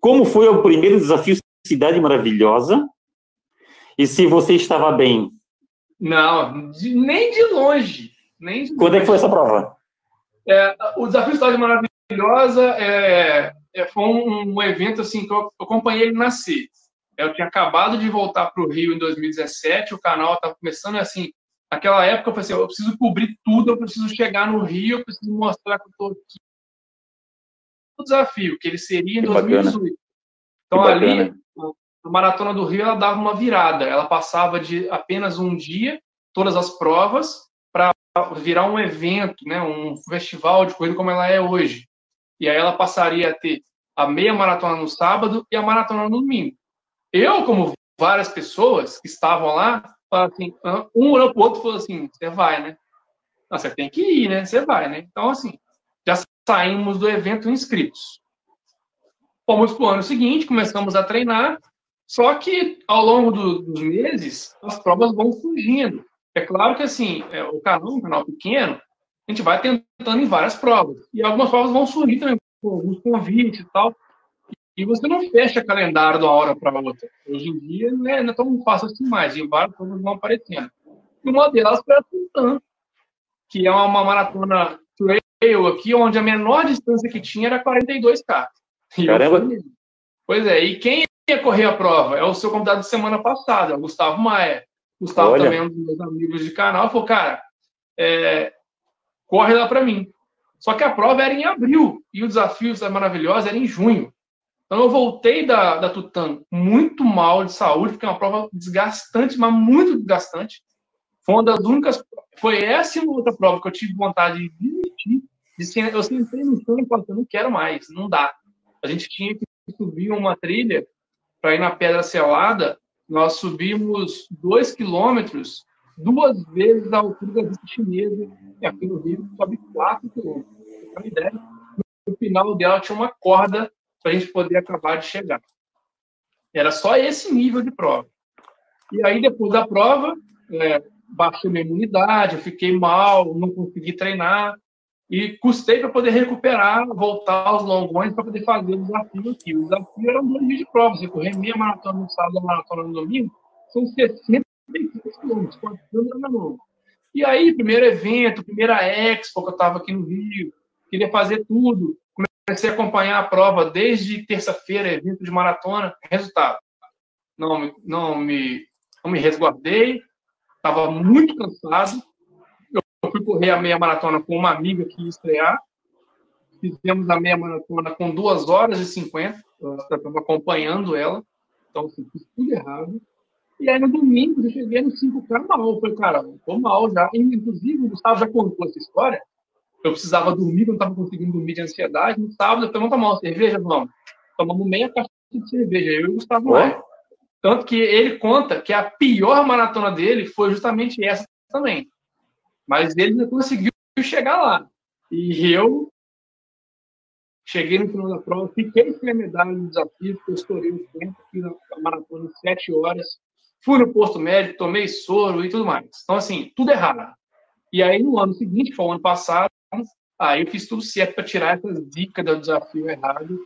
Como foi o primeiro desafio Cidade Maravilhosa? E se você estava bem? Não, de, nem de longe. Nem de Quando longe. é que foi essa prova? É, o Desafio Cidade Maravilhosa é, é, foi um, um, evento assim que eu, acompanhei ele nascer. Eu tinha acabado de voltar para o Rio em 2017, o canal estava começando assim. Naquela época eu falei assim, eu preciso cobrir tudo, eu preciso chegar no Rio, eu preciso mostrar que eu estou aqui. O desafio, que ele seria em que 2018. Bacana. Então ali, a Maratona do Rio ela dava uma virada, ela passava de apenas um dia, todas as provas, para virar um evento, né, um festival de corrida como ela é hoje. E aí ela passaria a ter a meia maratona no sábado e a maratona no domingo. Eu, como várias pessoas que estavam lá, assim, um olhou para o outro e falou assim, você vai, né? Não, você tem que ir, né? Você vai, né? Então, assim, já saímos do evento inscritos. Fomos para o ano seguinte, começamos a treinar, Só que, ao longo do, dos meses, as provas vão surgindo. É claro que, assim, é, o canal um canal pequeno, a gente vai tentando em várias provas. E algumas provas vão surgir também, alguns convites e tal. E você não fecha calendário de uma hora para outra. Hoje em dia não é, não é tão fácil assim mais, e várias coisas vão aparecendo. E uma delas foi a Sultan, que é uma maratona trail aqui, onde a menor distância que tinha era 42K. E Caramba! pois é, e quem ia correr a prova? É o seu convidado de semana passada, o Gustavo Maia. Gustavo Olha. também é um dos meus amigos de canal, falou, cara, é, corre lá para mim. Só que a prova era em abril e o desafio da Maravilhosa era em junho. Então eu voltei da, da muito mal de saúde, porque é uma prova desgastante, mas muito desgastante. Foi uma das únicas. Foi essa e outra prova que eu tive vontade de desistir. De, eu sentei no chão e falei, eu não quero mais, não dá. A gente tinha que subir uma trilha para ir na Pedra Selada. Nós subimos dois quilômetros, duas vezes a altura da vista chinesa, e aqui no Rio sobe quatro quilômetros. No final dela tinha uma corda para a gente poder acabar de chegar. Era só esse nível de prova. E aí, depois da prova, é, baixou minha imunidade, eu fiquei mal, não consegui treinar, e custei para poder recuperar, voltar aos longões para poder fazer o desafio aqui. O desafio era dois dias de prova. Você correr meia maratona no sábado, maratona no domingo, são 65 quilômetros, 4 quilômetros E aí, primeiro evento, primeira expo que eu estava aqui no Rio, queria fazer tudo comecei a acompanhar a prova desde terça-feira, evento de maratona. Resultado: não, não, me, não me resguardei, estava muito cansado. Eu fui correr a meia maratona com uma amiga que ia estrear. Fizemos a meia maratona com 2 horas e 50. Eu estava acompanhando ela. Então, assim, fiz tudo errado. E aí, no domingo, eu cheguei no 5K mal. Eu falei, cara, estou mal já. Inclusive, o Gustavo já contou essa história eu precisava dormir, não estava conseguindo dormir de ansiedade. No sábado, eu falei, vamos tomar uma cerveja? Vamos. Tomamos meia caixa de cerveja, eu e o Gustavo Maia. Tanto que ele conta que a pior maratona dele foi justamente essa também. Mas ele não conseguiu chegar lá. E eu cheguei no final da prova, fiquei sem a medalha no desafio, porque eu estourei o tempo, fiz a maratona em sete horas, fui no posto médico, tomei soro e tudo mais. Então, assim, tudo errado. E aí, no ano seguinte, foi o ano passado, Aí eu fiz tudo certo para tirar essas dicas do desafio errado.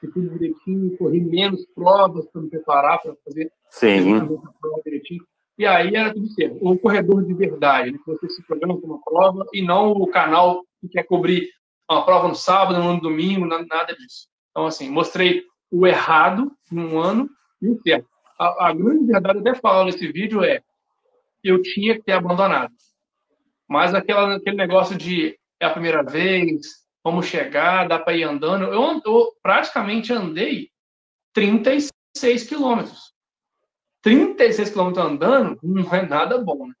Fiz tudo direitinho, corri menos provas para me preparar para fazer Sim. a prova direitinho. E aí era tudo certo. O corredor de verdade, né? você se programa para uma prova e não o canal que quer cobrir uma prova no sábado, no domingo, nada disso. Então, assim, mostrei o errado num ano e o certo. A, a grande verdade, até falo nesse vídeo, é eu tinha que ter abandonado. Mas aquela, aquele negócio de é a primeira vez, vamos chegar, dá para ir andando. Eu, eu, praticamente andei 36 quilômetros. 36 quilômetros andando não é nada bom, né?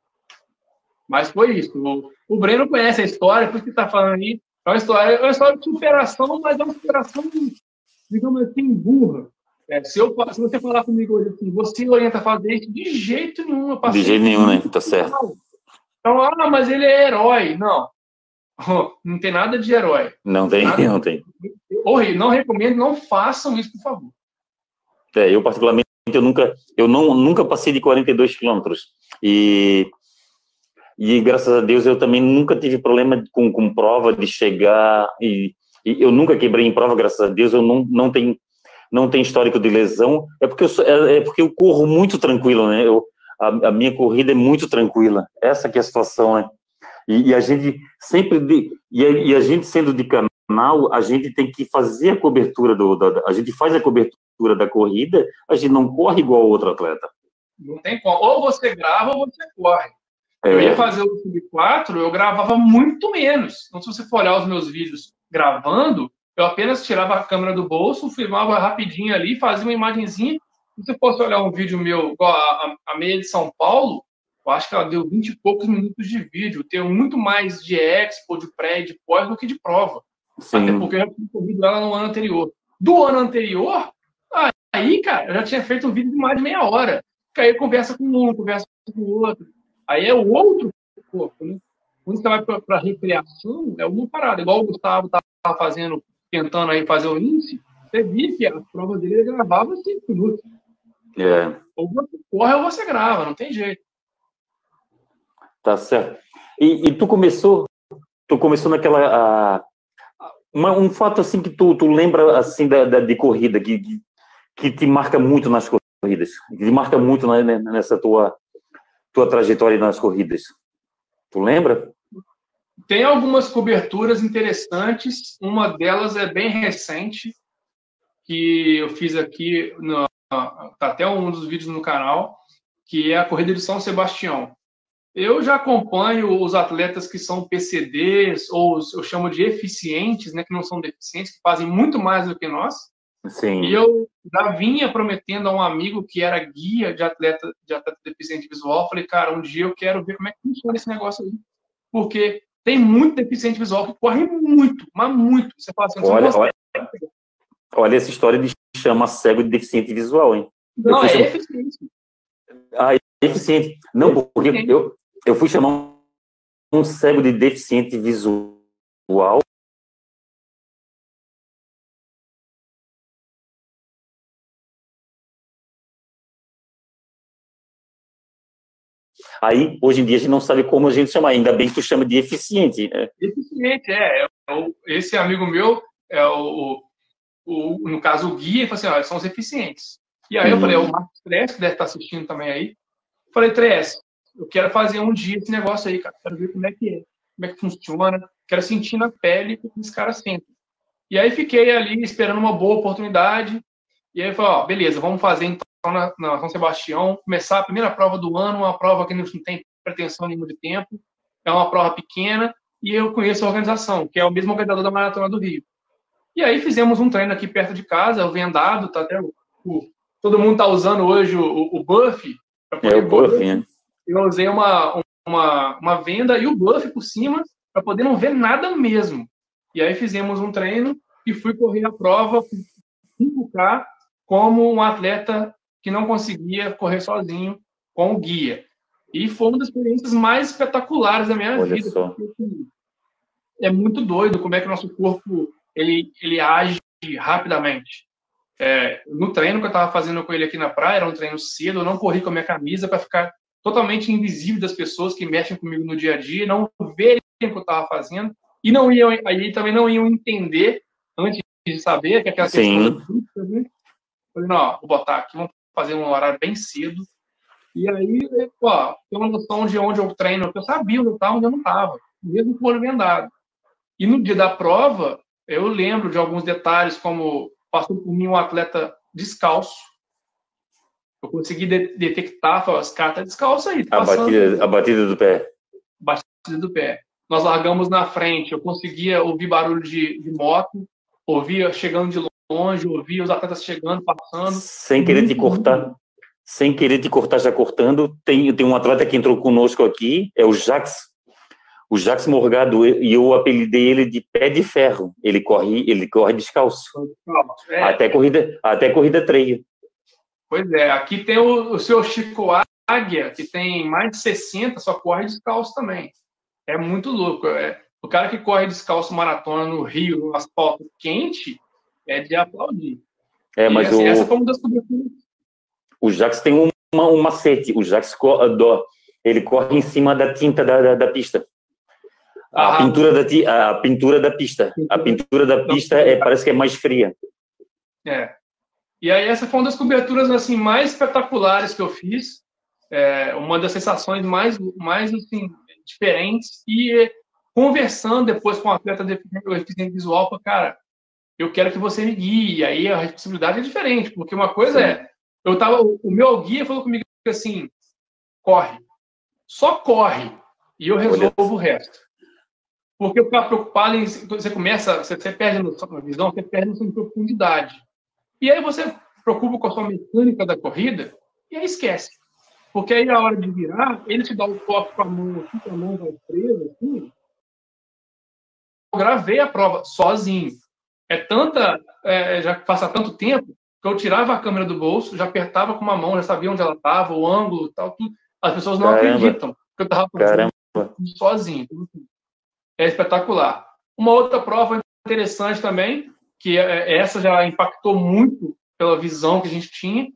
Mas foi isso. O, o Breno conhece a história, por isso que está falando aí. É uma história, é uma história de superação, mas é uma superação, digamos assim, burra. É, se, eu, se você falar comigo hoje assim, você orienta a fazer isso, de jeito nenhum. de jeito nenhum, né? Tá certo. Então, ah, mas ele é herói. Não, não tem nada de herói. Não tem, nada. não tem. Horrível. Não recomendo, não façam isso, por favor. É, eu particularmente eu nunca eu não nunca passei de 42 quilômetros e e graças a Deus eu também nunca tive problema com, com prova de chegar e, e, eu nunca quebrei em prova graças a Deus eu não não tenho não tenho histórico de lesão é porque eu sou, é, é, porque eu corro muito tranquilo né eu a, a minha corrida é muito tranquila essa que é a situação né e, e a gente sempre, de, e, a, e, a, gente sendo de canal, a gente tem que fazer a cobertura do, da, a gente faz a cobertura da corrida, a gente não corre igual o outro atleta. Não tem como. Ou você grava ou você corre. É. Eu ia fazer o Sub 4, eu gravava muito menos. Então, se você for olhar os meus vídeos gravando, eu apenas tirava a câmera do bolso, filmava rapidinho ali, fazia uma imagenzinha. Se você fosse olhar um vídeo meu, igual a, a meia de São Paulo, eu acho que ela deu 20 e poucos minutos de vídeo. Tem muito mais de expo, de pré, de pós do que de prova. Sim. Até porque eu já tinha corrido ela no ano anterior. Do ano anterior, aí, cara, eu já tinha feito um vídeo de mais de meia hora. Que aí conversa com um, conversa com o outro. Aí é o outro corpo, né? Quando você vai para recreação, é uma parada. Igual o Gustavo estava fazendo, tentando aí fazer o índice, você via que a prova dele gravava cinco minutos. É. Ou você corre ou você grava, não tem jeito. Tá certo. E, e tu começou, tu começou naquela, uma, um fato assim que tu, tu lembra assim da, da de corrida que, que, que te marca muito nas corridas, que te marca muito né, nessa tua tua trajetória nas corridas. Tu lembra? Tem algumas coberturas interessantes. Uma delas é bem recente, que eu fiz aqui, no, tá até um dos vídeos no canal, que é a corrida de São Sebastião. Eu já acompanho os atletas que são PCDs, ou eu chamo de eficientes, né, que não são deficientes, que fazem muito mais do que nós. Sim. E eu já vinha prometendo a um amigo que era guia de atleta, de atleta deficiente visual, falei, cara, um dia eu quero ver como é que funciona esse negócio aí. Porque tem muito deficiente visual que corre muito, mas muito. Você fala assim, olha, olha, olha, essa história de chama cego de deficiente visual, hein? Não, é chamar... eficiente. Ah, é eficiente. Não, porque eu, eu fui chamar um cego de deficiente visual Aí, hoje em dia, a gente não sabe como a gente chama, ainda bem que tu chama de eficiente. Né? Eficiente, é. é esse amigo meu, é o, o, no caso, o guia, ele falou assim: olha, são os eficientes. E aí uhum. eu falei: é o Marcos Tress, que deve estar assistindo também aí. Falei: Tress, eu quero fazer um dia esse negócio aí, cara. Quero ver como é que é, como é que funciona. Quero sentir na pele o que esse cara sente. E aí fiquei ali esperando uma boa oportunidade. E aí falei: ó, beleza, vamos fazer então na, na São Sebastião, começar a primeira prova do ano, uma prova que não tem pretensão nenhuma de tempo, é uma prova pequena, e eu conheço a organização, que é o mesmo organizador da Maratona do Rio. E aí fizemos um treino aqui perto de casa, o vendado, tá até o, o todo mundo está usando hoje o, o buff. É o buff, né? Eu usei uma, uma, uma venda e o buff por cima para poder não ver nada mesmo. E aí fizemos um treino e fui correr a prova 5K como um atleta que não conseguia correr sozinho com o guia. E foi uma das experiências mais espetaculares da minha Olha vida. Porque, assim, é muito doido como é que o nosso corpo ele, ele age rapidamente. É, no treino que eu estava fazendo com ele aqui na praia, era um treino cedo, eu não corri com a minha camisa para ficar totalmente invisível das pessoas que mexem comigo no dia a dia, não verem o que eu estava fazendo, e não iam, aí também não iam entender antes de saber que aquela Sim. questão né? Falei, não, vou botar aqui, vamos fazer um horário bem cedo. E aí, pô, tem uma noção de onde eu treino, eu sabia onde eu estava, onde eu não estava, mesmo com o olho vendado. E no dia da prova, eu lembro de alguns detalhes, como passou por mim um atleta descalço. Eu consegui de detectar, falei, as cartas descalço aí. Tá a, batida, a batida do pé. Batida do pé. Nós largamos na frente, eu conseguia ouvir barulho de, de moto, ouvia chegando de longe, ouvia os atletas chegando, passando. Sem querer te cortar, sem querer te cortar já cortando, tem, tem um atleta que entrou conosco aqui, é o Jax, o Jax Morgado, e eu apelidei ele de pé de ferro. Ele corre, ele corre descalço. É. Até corrida, até corrida treia. Pois é, aqui tem o, o seu Chico Águia, que tem mais de 60, só corre descalço também. É muito louco. É, o cara que corre descalço maratona no Rio, no asfalto quente, é de aplaudir. É, mas e, assim, o... essa foi uma das. O Jax tem uma, um macete. O Jax ele corre em cima da tinta da, da, da pista. A, ah, pintura da, a pintura da pista. A pintura da pista é, parece que é mais fria. É. E aí essa foi uma das coberturas assim mais espetaculares que eu fiz. É, uma das sensações mais mais assim diferentes e conversando depois com o atleta deficiente visual, cara, eu quero que você me guie. E aí a responsabilidade é diferente, porque uma coisa Sim. é, eu tava, o meu guia falou comigo assim, corre, só corre e eu resolvo Olha. o resto. Porque eu ficar preocupado em você começa, você, você perde a visão, você perde de profundidade. E aí você preocupa com a sua mecânica da corrida e aí esquece. Porque aí a hora de virar, ele te dá o toque com a mão aqui, com a mão vai presa, assim. Eu gravei a prova sozinho é tanta, é, já passa tanto tempo, que eu tirava a câmera do bolso, já apertava com uma mão, já sabia onde ela estava, o ângulo tal, tudo. As pessoas não Caramba. acreditam que eu estava sozinho. É espetacular. Uma outra prova interessante também, que é, essa já impactou muito pela visão que a gente tinha,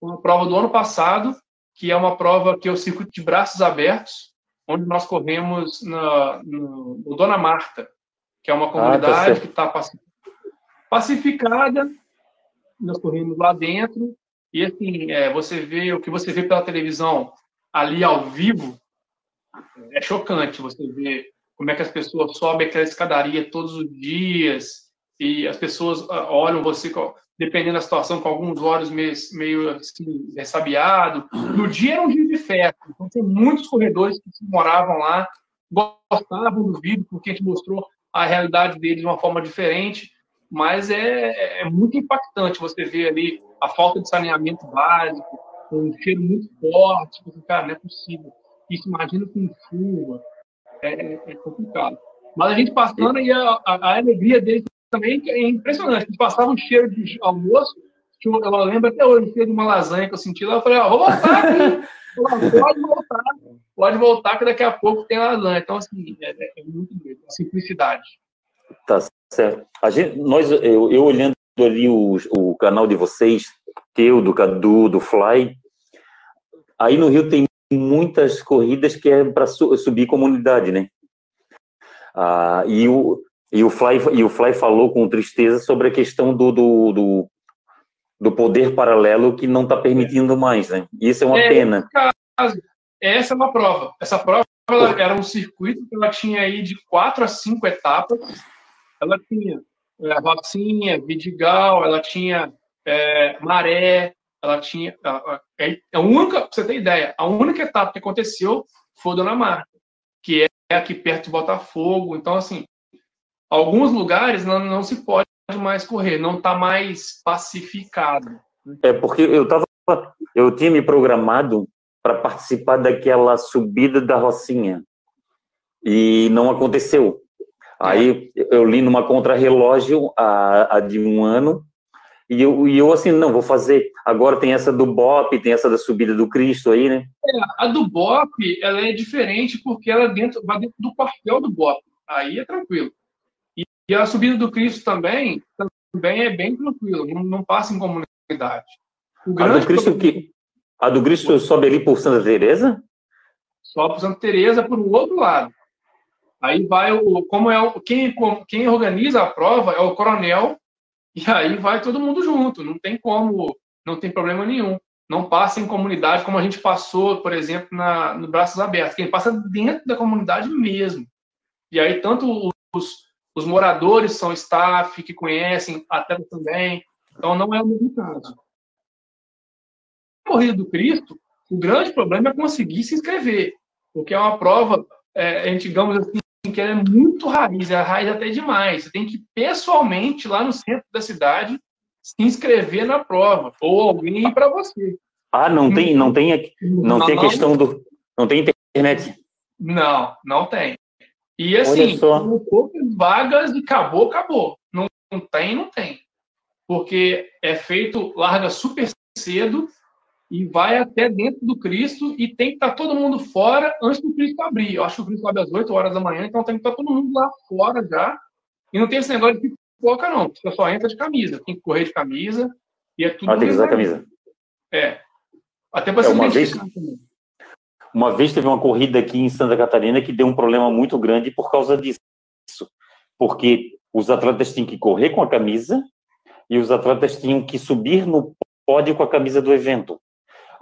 uma prova do ano passado, que é uma prova que é o circuito de braços abertos, onde nós corremos na, no, no Dona Marta, que é uma comunidade ah, tá que está pacificada. Nós corremos lá dentro e assim é, você vê o que você vê pela televisão ali ao vivo é chocante. Você vê como é que as pessoas sobem aquela escadaria todos os dias e as pessoas ah, olham você dependendo da situação, com alguns olhos meio, meio assim, ressabiado. No dia era um dia de festa, então tem muitos corredores que moravam lá, gostavam do vídeo, porque a gente mostrou a realidade deles de uma forma diferente, mas é, é muito impactante você ver ali a falta de saneamento básico, um cheiro muito forte, cara, não é possível. Isso imagina com chuva, é, é complicado. Mas a gente passando e a, a, a alegria deles também é impressionante. Eles passavam um cheiro de almoço, eu lembro até hoje, cheiro de uma lasanha que eu senti lá, eu falei, ó, vou voltar aqui. pode voltar, pode voltar que daqui a pouco tem lasanha. Então, assim, é, é muito doido, a simplicidade. Tá certo. A gente, nós, eu, eu olhando ali o, o canal de vocês, teu, do Cadu, do Fly, aí no Rio tem muitas corridas que é para su, subir comunidade, né? Ah, e o, e o, Fly, e o Fly falou com tristeza sobre a questão do, do, do, do poder paralelo que não está permitindo mais, né? Isso é uma é, pena. Caso, essa é uma prova. Essa prova era um circuito que ela tinha aí de quatro a cinco etapas. Ela tinha é, Rocinha, Vidigal, ela tinha é, Maré, ela tinha. A, a, a única, pra você ter ideia, a única etapa que aconteceu foi Dona Marta, que é aqui perto de Botafogo. Então, assim, alguns lugares não, não se pode mais correr, não está mais pacificado. É porque eu tava, eu tinha me programado para participar daquela subida da Rocinha e não aconteceu. Aí eu li numa contrarrelógio a, a de um ano e eu, e eu assim, não, vou fazer. Agora tem essa do BOP, tem essa da subida do Cristo aí, né? É, a do BOP, ela é diferente porque ela é dentro, vai dentro do quartel do BOP. Aí é tranquilo. E a subida do Cristo também, também é bem tranquilo, não, não passa em comunidade. a do Cristo que a do Cristo sobe ali por Santa Teresa? Sobe por Santa Teresa por um outro lado. Aí vai o como é o quem quem organiza a prova é o coronel e aí vai todo mundo junto, não tem como, não tem problema nenhum. Não passa em comunidade como a gente passou, por exemplo, na no Braços Abertos, quem passa dentro da comunidade mesmo. E aí tanto os os moradores são staff que conhecem, atleta também. Então, não é o mesmo caso. A Corrida do Cristo, o grande problema é conseguir se inscrever, porque é uma prova, é, digamos assim, que é muito raiz, é raiz até demais. Você tem que pessoalmente, lá no centro da cidade, se inscrever na prova, ou alguém ir para você. Ah, não tem, não tem, não, não tem a questão do, não tem internet? Não, não tem. E assim, poucas vagas e acabou, acabou. Não, não tem, não tem. Porque é feito, larga super cedo e vai até dentro do Cristo e tem que estar todo mundo fora antes do Cristo abrir. Eu acho que o Cristo abre às 8 horas da manhã, então tem que estar todo mundo lá fora já. E não tem esse negócio de pipoca, não. Você só entra de camisa. Tem que correr de camisa e é tudo. Ah, tem que usar camisa. É. Até para é, uma vez, também. Uma vez teve uma corrida aqui em Santa Catarina que deu um problema muito grande por causa disso. Porque os atletas tinham que correr com a camisa e os atletas tinham que subir no pódio com a camisa do evento.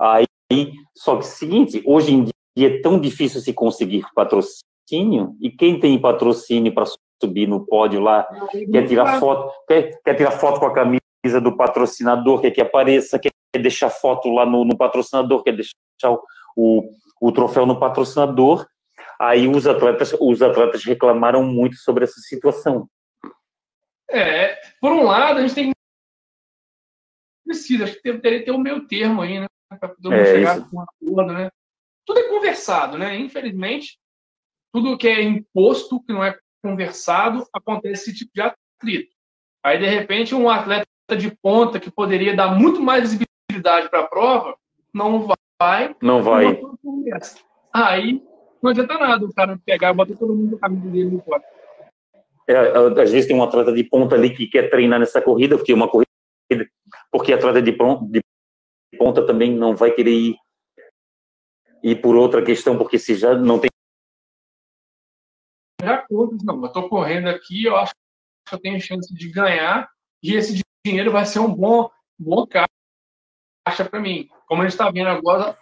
Aí, só que seguinte, hoje em dia é tão difícil se conseguir patrocínio e quem tem patrocínio para subir no pódio lá quer tirar foto, quer, quer tirar foto com a camisa do patrocinador, quer que apareça, quer deixar foto lá no, no patrocinador, quer deixar o, o, troféu no patrocinador. Aí os atletas, os atletas reclamaram muito sobre essa situação. É, por um lado, a gente tem precisa, acho que teria que ter o meio termo aí, né? Para todo mundo é, chegar isso. com um acordo, né? Tudo é conversado, né? Infelizmente, tudo que é imposto, que não é conversado, acontece esse tipo de atrito. Aí, de repente, um atleta de ponta que poderia dar muito mais visibilidade para a prova, não vai. Não vai. Aí não adianta nada o cara pegar e botar todo mundo no caminho dele no pódio. É, às vezes tem um atleta de ponta ali que quer treinar nessa corrida, porque uma corrida, porque atleta de, de ponta também não vai querer ir, ir por outra questão, porque se já não tem. Já contas, não, eu estou correndo aqui, eu acho que eu tenho chance de ganhar, e esse dinheiro vai ser um bom, bom caixa para mim. Como a gente está vendo agora,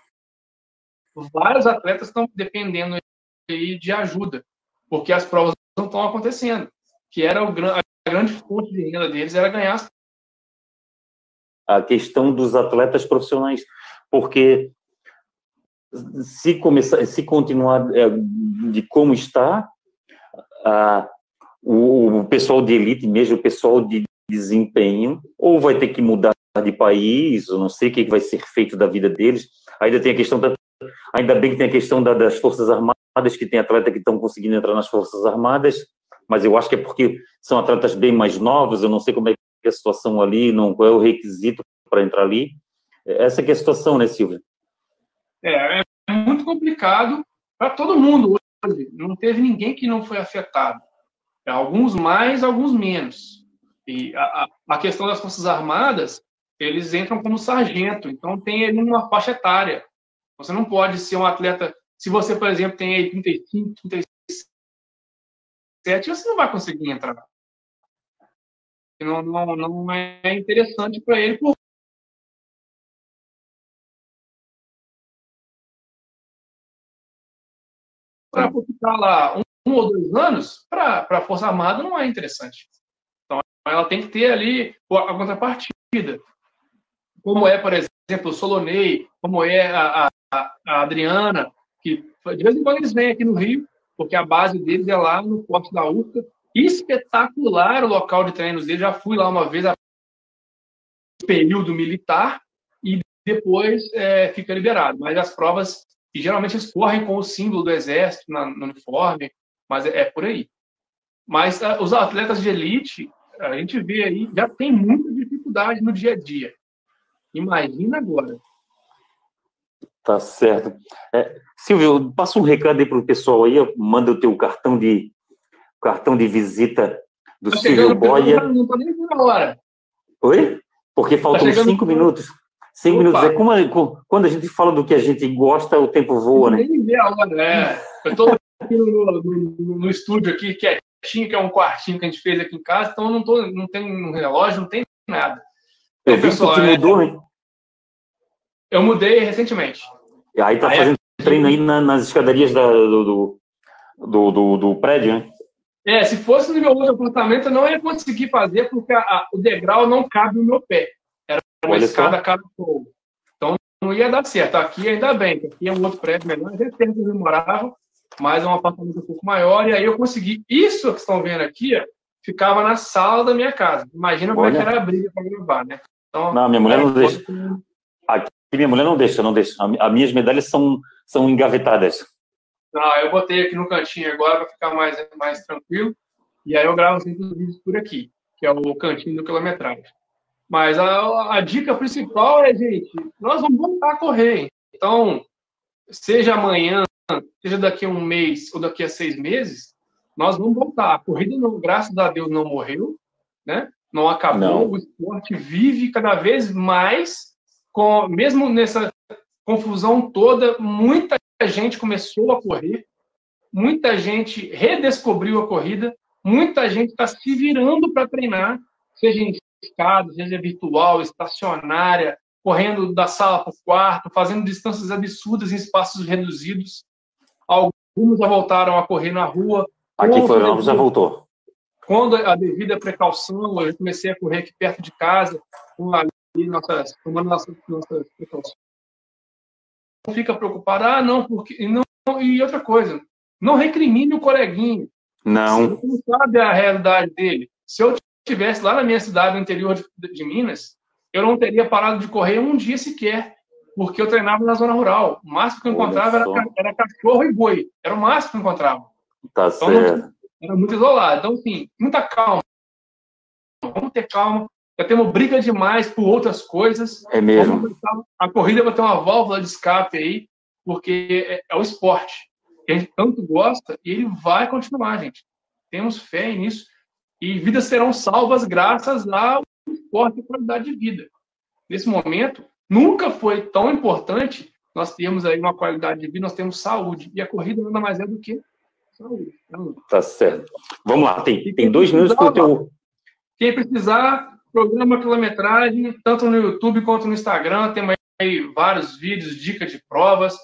vários atletas estão dependendo de ajuda, porque as provas não estão acontecendo, que era o, a grande fonte de renda deles era ganhar a questão dos atletas profissionais, porque se começar, se continuar é, de como está, a, o, o pessoal de elite, mesmo o pessoal de desempenho, ou vai ter que mudar de país, ou não sei o que vai ser feito da vida deles. Ainda tem a questão da, ainda bem que tem a questão da, das forças armadas, que tem atleta que estão conseguindo entrar nas forças armadas, mas eu acho que é porque são atletas bem mais novos, eu não sei como é a situação ali, não, qual é o requisito para entrar ali. Essa é a situação, né, Silvia? É, é muito complicado para todo mundo hoje. Não teve ninguém que não foi afetado. Alguns mais, alguns menos. E a, a questão das Forças Armadas, eles entram como sargento, então tem uma faixa etária. Você não pode ser um atleta. Se você, por exemplo, tem aí 35, 37, você não vai conseguir entrar não, não, não é interessante para ele por para ficar lá um, um, ou dois anos, para a Força Armada não é interessante. Então, ela tem que ter ali a contrapartida. Como é, por exemplo, o Solonei, como é a, a, a Adriana, que de vez em quando eles vêm aqui no Rio, porque a base deles é lá no Forte da Urca, espetacular o local de treinos dele. Já fui lá uma vez, a período militar, e depois é, fica liberado. Mas as provas, e geralmente eles correm com o símbolo do exército na, no uniforme, mas é, é por aí. Mas a, os atletas de elite, a gente vê aí, já tem muita dificuldade no dia a dia. Imagina agora. Tá certo. É, Silvio, passa um recado aí para o pessoal aí, manda o teu cartão de cartão de visita do tá Silvio Boia. Não estou nem vendo a hora. Oi? Porque faltam tá cinco minutos. Cinco Opa. minutos. É como, quando a gente fala do que a gente gosta, o tempo voa, né? Nem vê a hora, é. Eu estou aqui no, no, no, estúdio aqui, quietinho, que é um quartinho que a gente fez aqui em casa, então não, tô, não tem um relógio, não tem nada. Eu vi que é, mudou, hein? Eu mudei recentemente. E aí tá aí fazendo é... treino aí na, nas escadarias da, do, do, do, do, prédio, né? É, se fosse no meu outro apartamento, eu não ia conseguir fazer, porque a, a, o degrau não cabe no meu pé. Era uma Olha escada cada fogo. Então não ia dar certo. Aqui ainda bem, aqui é um outro prédio melhor, a gente tempo eu morava, mas é um apartamento um pouco maior, e aí eu consegui. Isso que estão vendo aqui, ó, ficava na sala da minha casa. Imagina como é que era a briga para gravar, né? Então, não, minha mulher não deixa. Aqui minha mulher não deixa, não deixa. As minhas medalhas são, são engavetadas. Não, eu botei aqui no cantinho agora para ficar mais, mais tranquilo. E aí eu gravo os vídeos por aqui, que é o cantinho do quilometragem. Mas a, a dica principal é, gente, nós vamos voltar a correr. Então, seja amanhã, seja daqui a um mês ou daqui a seis meses, nós vamos voltar. A corrida, não, graças a Deus, não morreu, né? Não acabou. Não. O esporte vive cada vez mais, com, mesmo nessa confusão toda, muita gente começou a correr, muita gente redescobriu a corrida, muita gente está se virando para treinar, seja em escada, seja virtual, estacionária, correndo da sala para o quarto, fazendo distâncias absurdas em espaços reduzidos. Alguns já voltaram a correr na rua. Aqui em Florianópolis já voltou. Quando a devida precaução, eu comecei a correr aqui perto de casa, com ali nossas, tomando nossas, nossas precauções fica preocupado, ah, não, porque. E, não, e outra coisa, não recrimine o coleguinha. Não. Você não sabe a realidade dele. Se eu estivesse lá na minha cidade, no interior de, de, Minas, eu não teria parado de correr um dia sequer, porque eu treinava na zona rural. O máximo que eu encontrava era, era, cachorro e boi. Era o máximo que eu encontrava. Tá então, certo. Era muito isolado. Então, assim, muita calma. Vamos ter calma já temos briga demais por outras coisas. É mesmo. A corrida vai ter uma válvula de escape aí, porque é, é, o esporte. Que a gente tanto gosta e ele vai continuar, gente. Temos fé nisso. E vidas serão salvas graças ao esporte e qualidade de vida. Nesse momento, Nunca foi tão importante nós temos aí uma qualidade de vida, nós temos saúde. E a corrida nada mais é do que. Tá certo. Vamos lá, tem, tem dois minutos para o teu. Quem precisar, programa quilometragem, tanto no YouTube quanto no Instagram, tem aí vários vídeos, dicas de provas.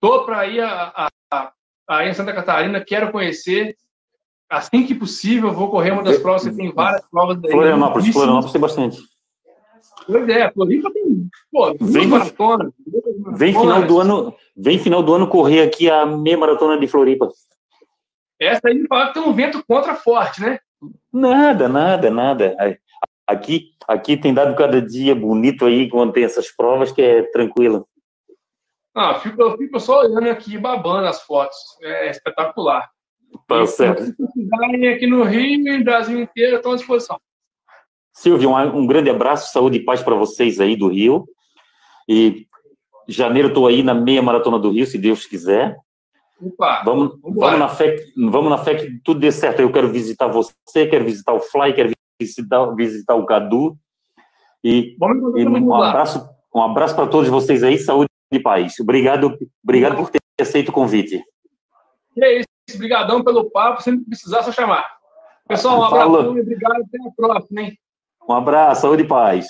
Tô para ir a, a, a, em Santa Catarina, quero conhecer. Assim que possível, vou correr uma das provas, você tem várias provas daí. Florianópolis, Florianópolis tem bastante. Pois é, Floripa tem, pô, vem, maratona. Vem final do ano, vem final do ano correr aqui a meia maratona de Floripa. Essa aí fala que tem um vento contra forte, né? Nada, nada, nada. Aqui, aqui tem dado cada dia bonito aí quando tem essas provas que é tranquilo. Ah, fico, eu fico só olhando aqui, babando as fotos. É espetacular. Tá certo. Se precisarem aqui no Rio e no Brasil inteiro, estão à disposição. Silvio, um, um grande abraço, saúde e paz para vocês aí do Rio. E janeiro estou aí na meia maratona do Rio, se Deus quiser. Opa, vamos, vamos, na fé, vamos na fé que tudo dê certo. Eu quero visitar você, quero visitar o Fly, quero visitar, visitar o Cadu. E, e um abraço, um abraço para todos vocês aí, saúde e paz. Obrigado, obrigado por ter aceito o convite. E é isso, obrigadão pelo papo. Sempre precisar, só chamar. Pessoal, um abraço, obrigado, até a próxima, hein? Um abraço, saúde e paz.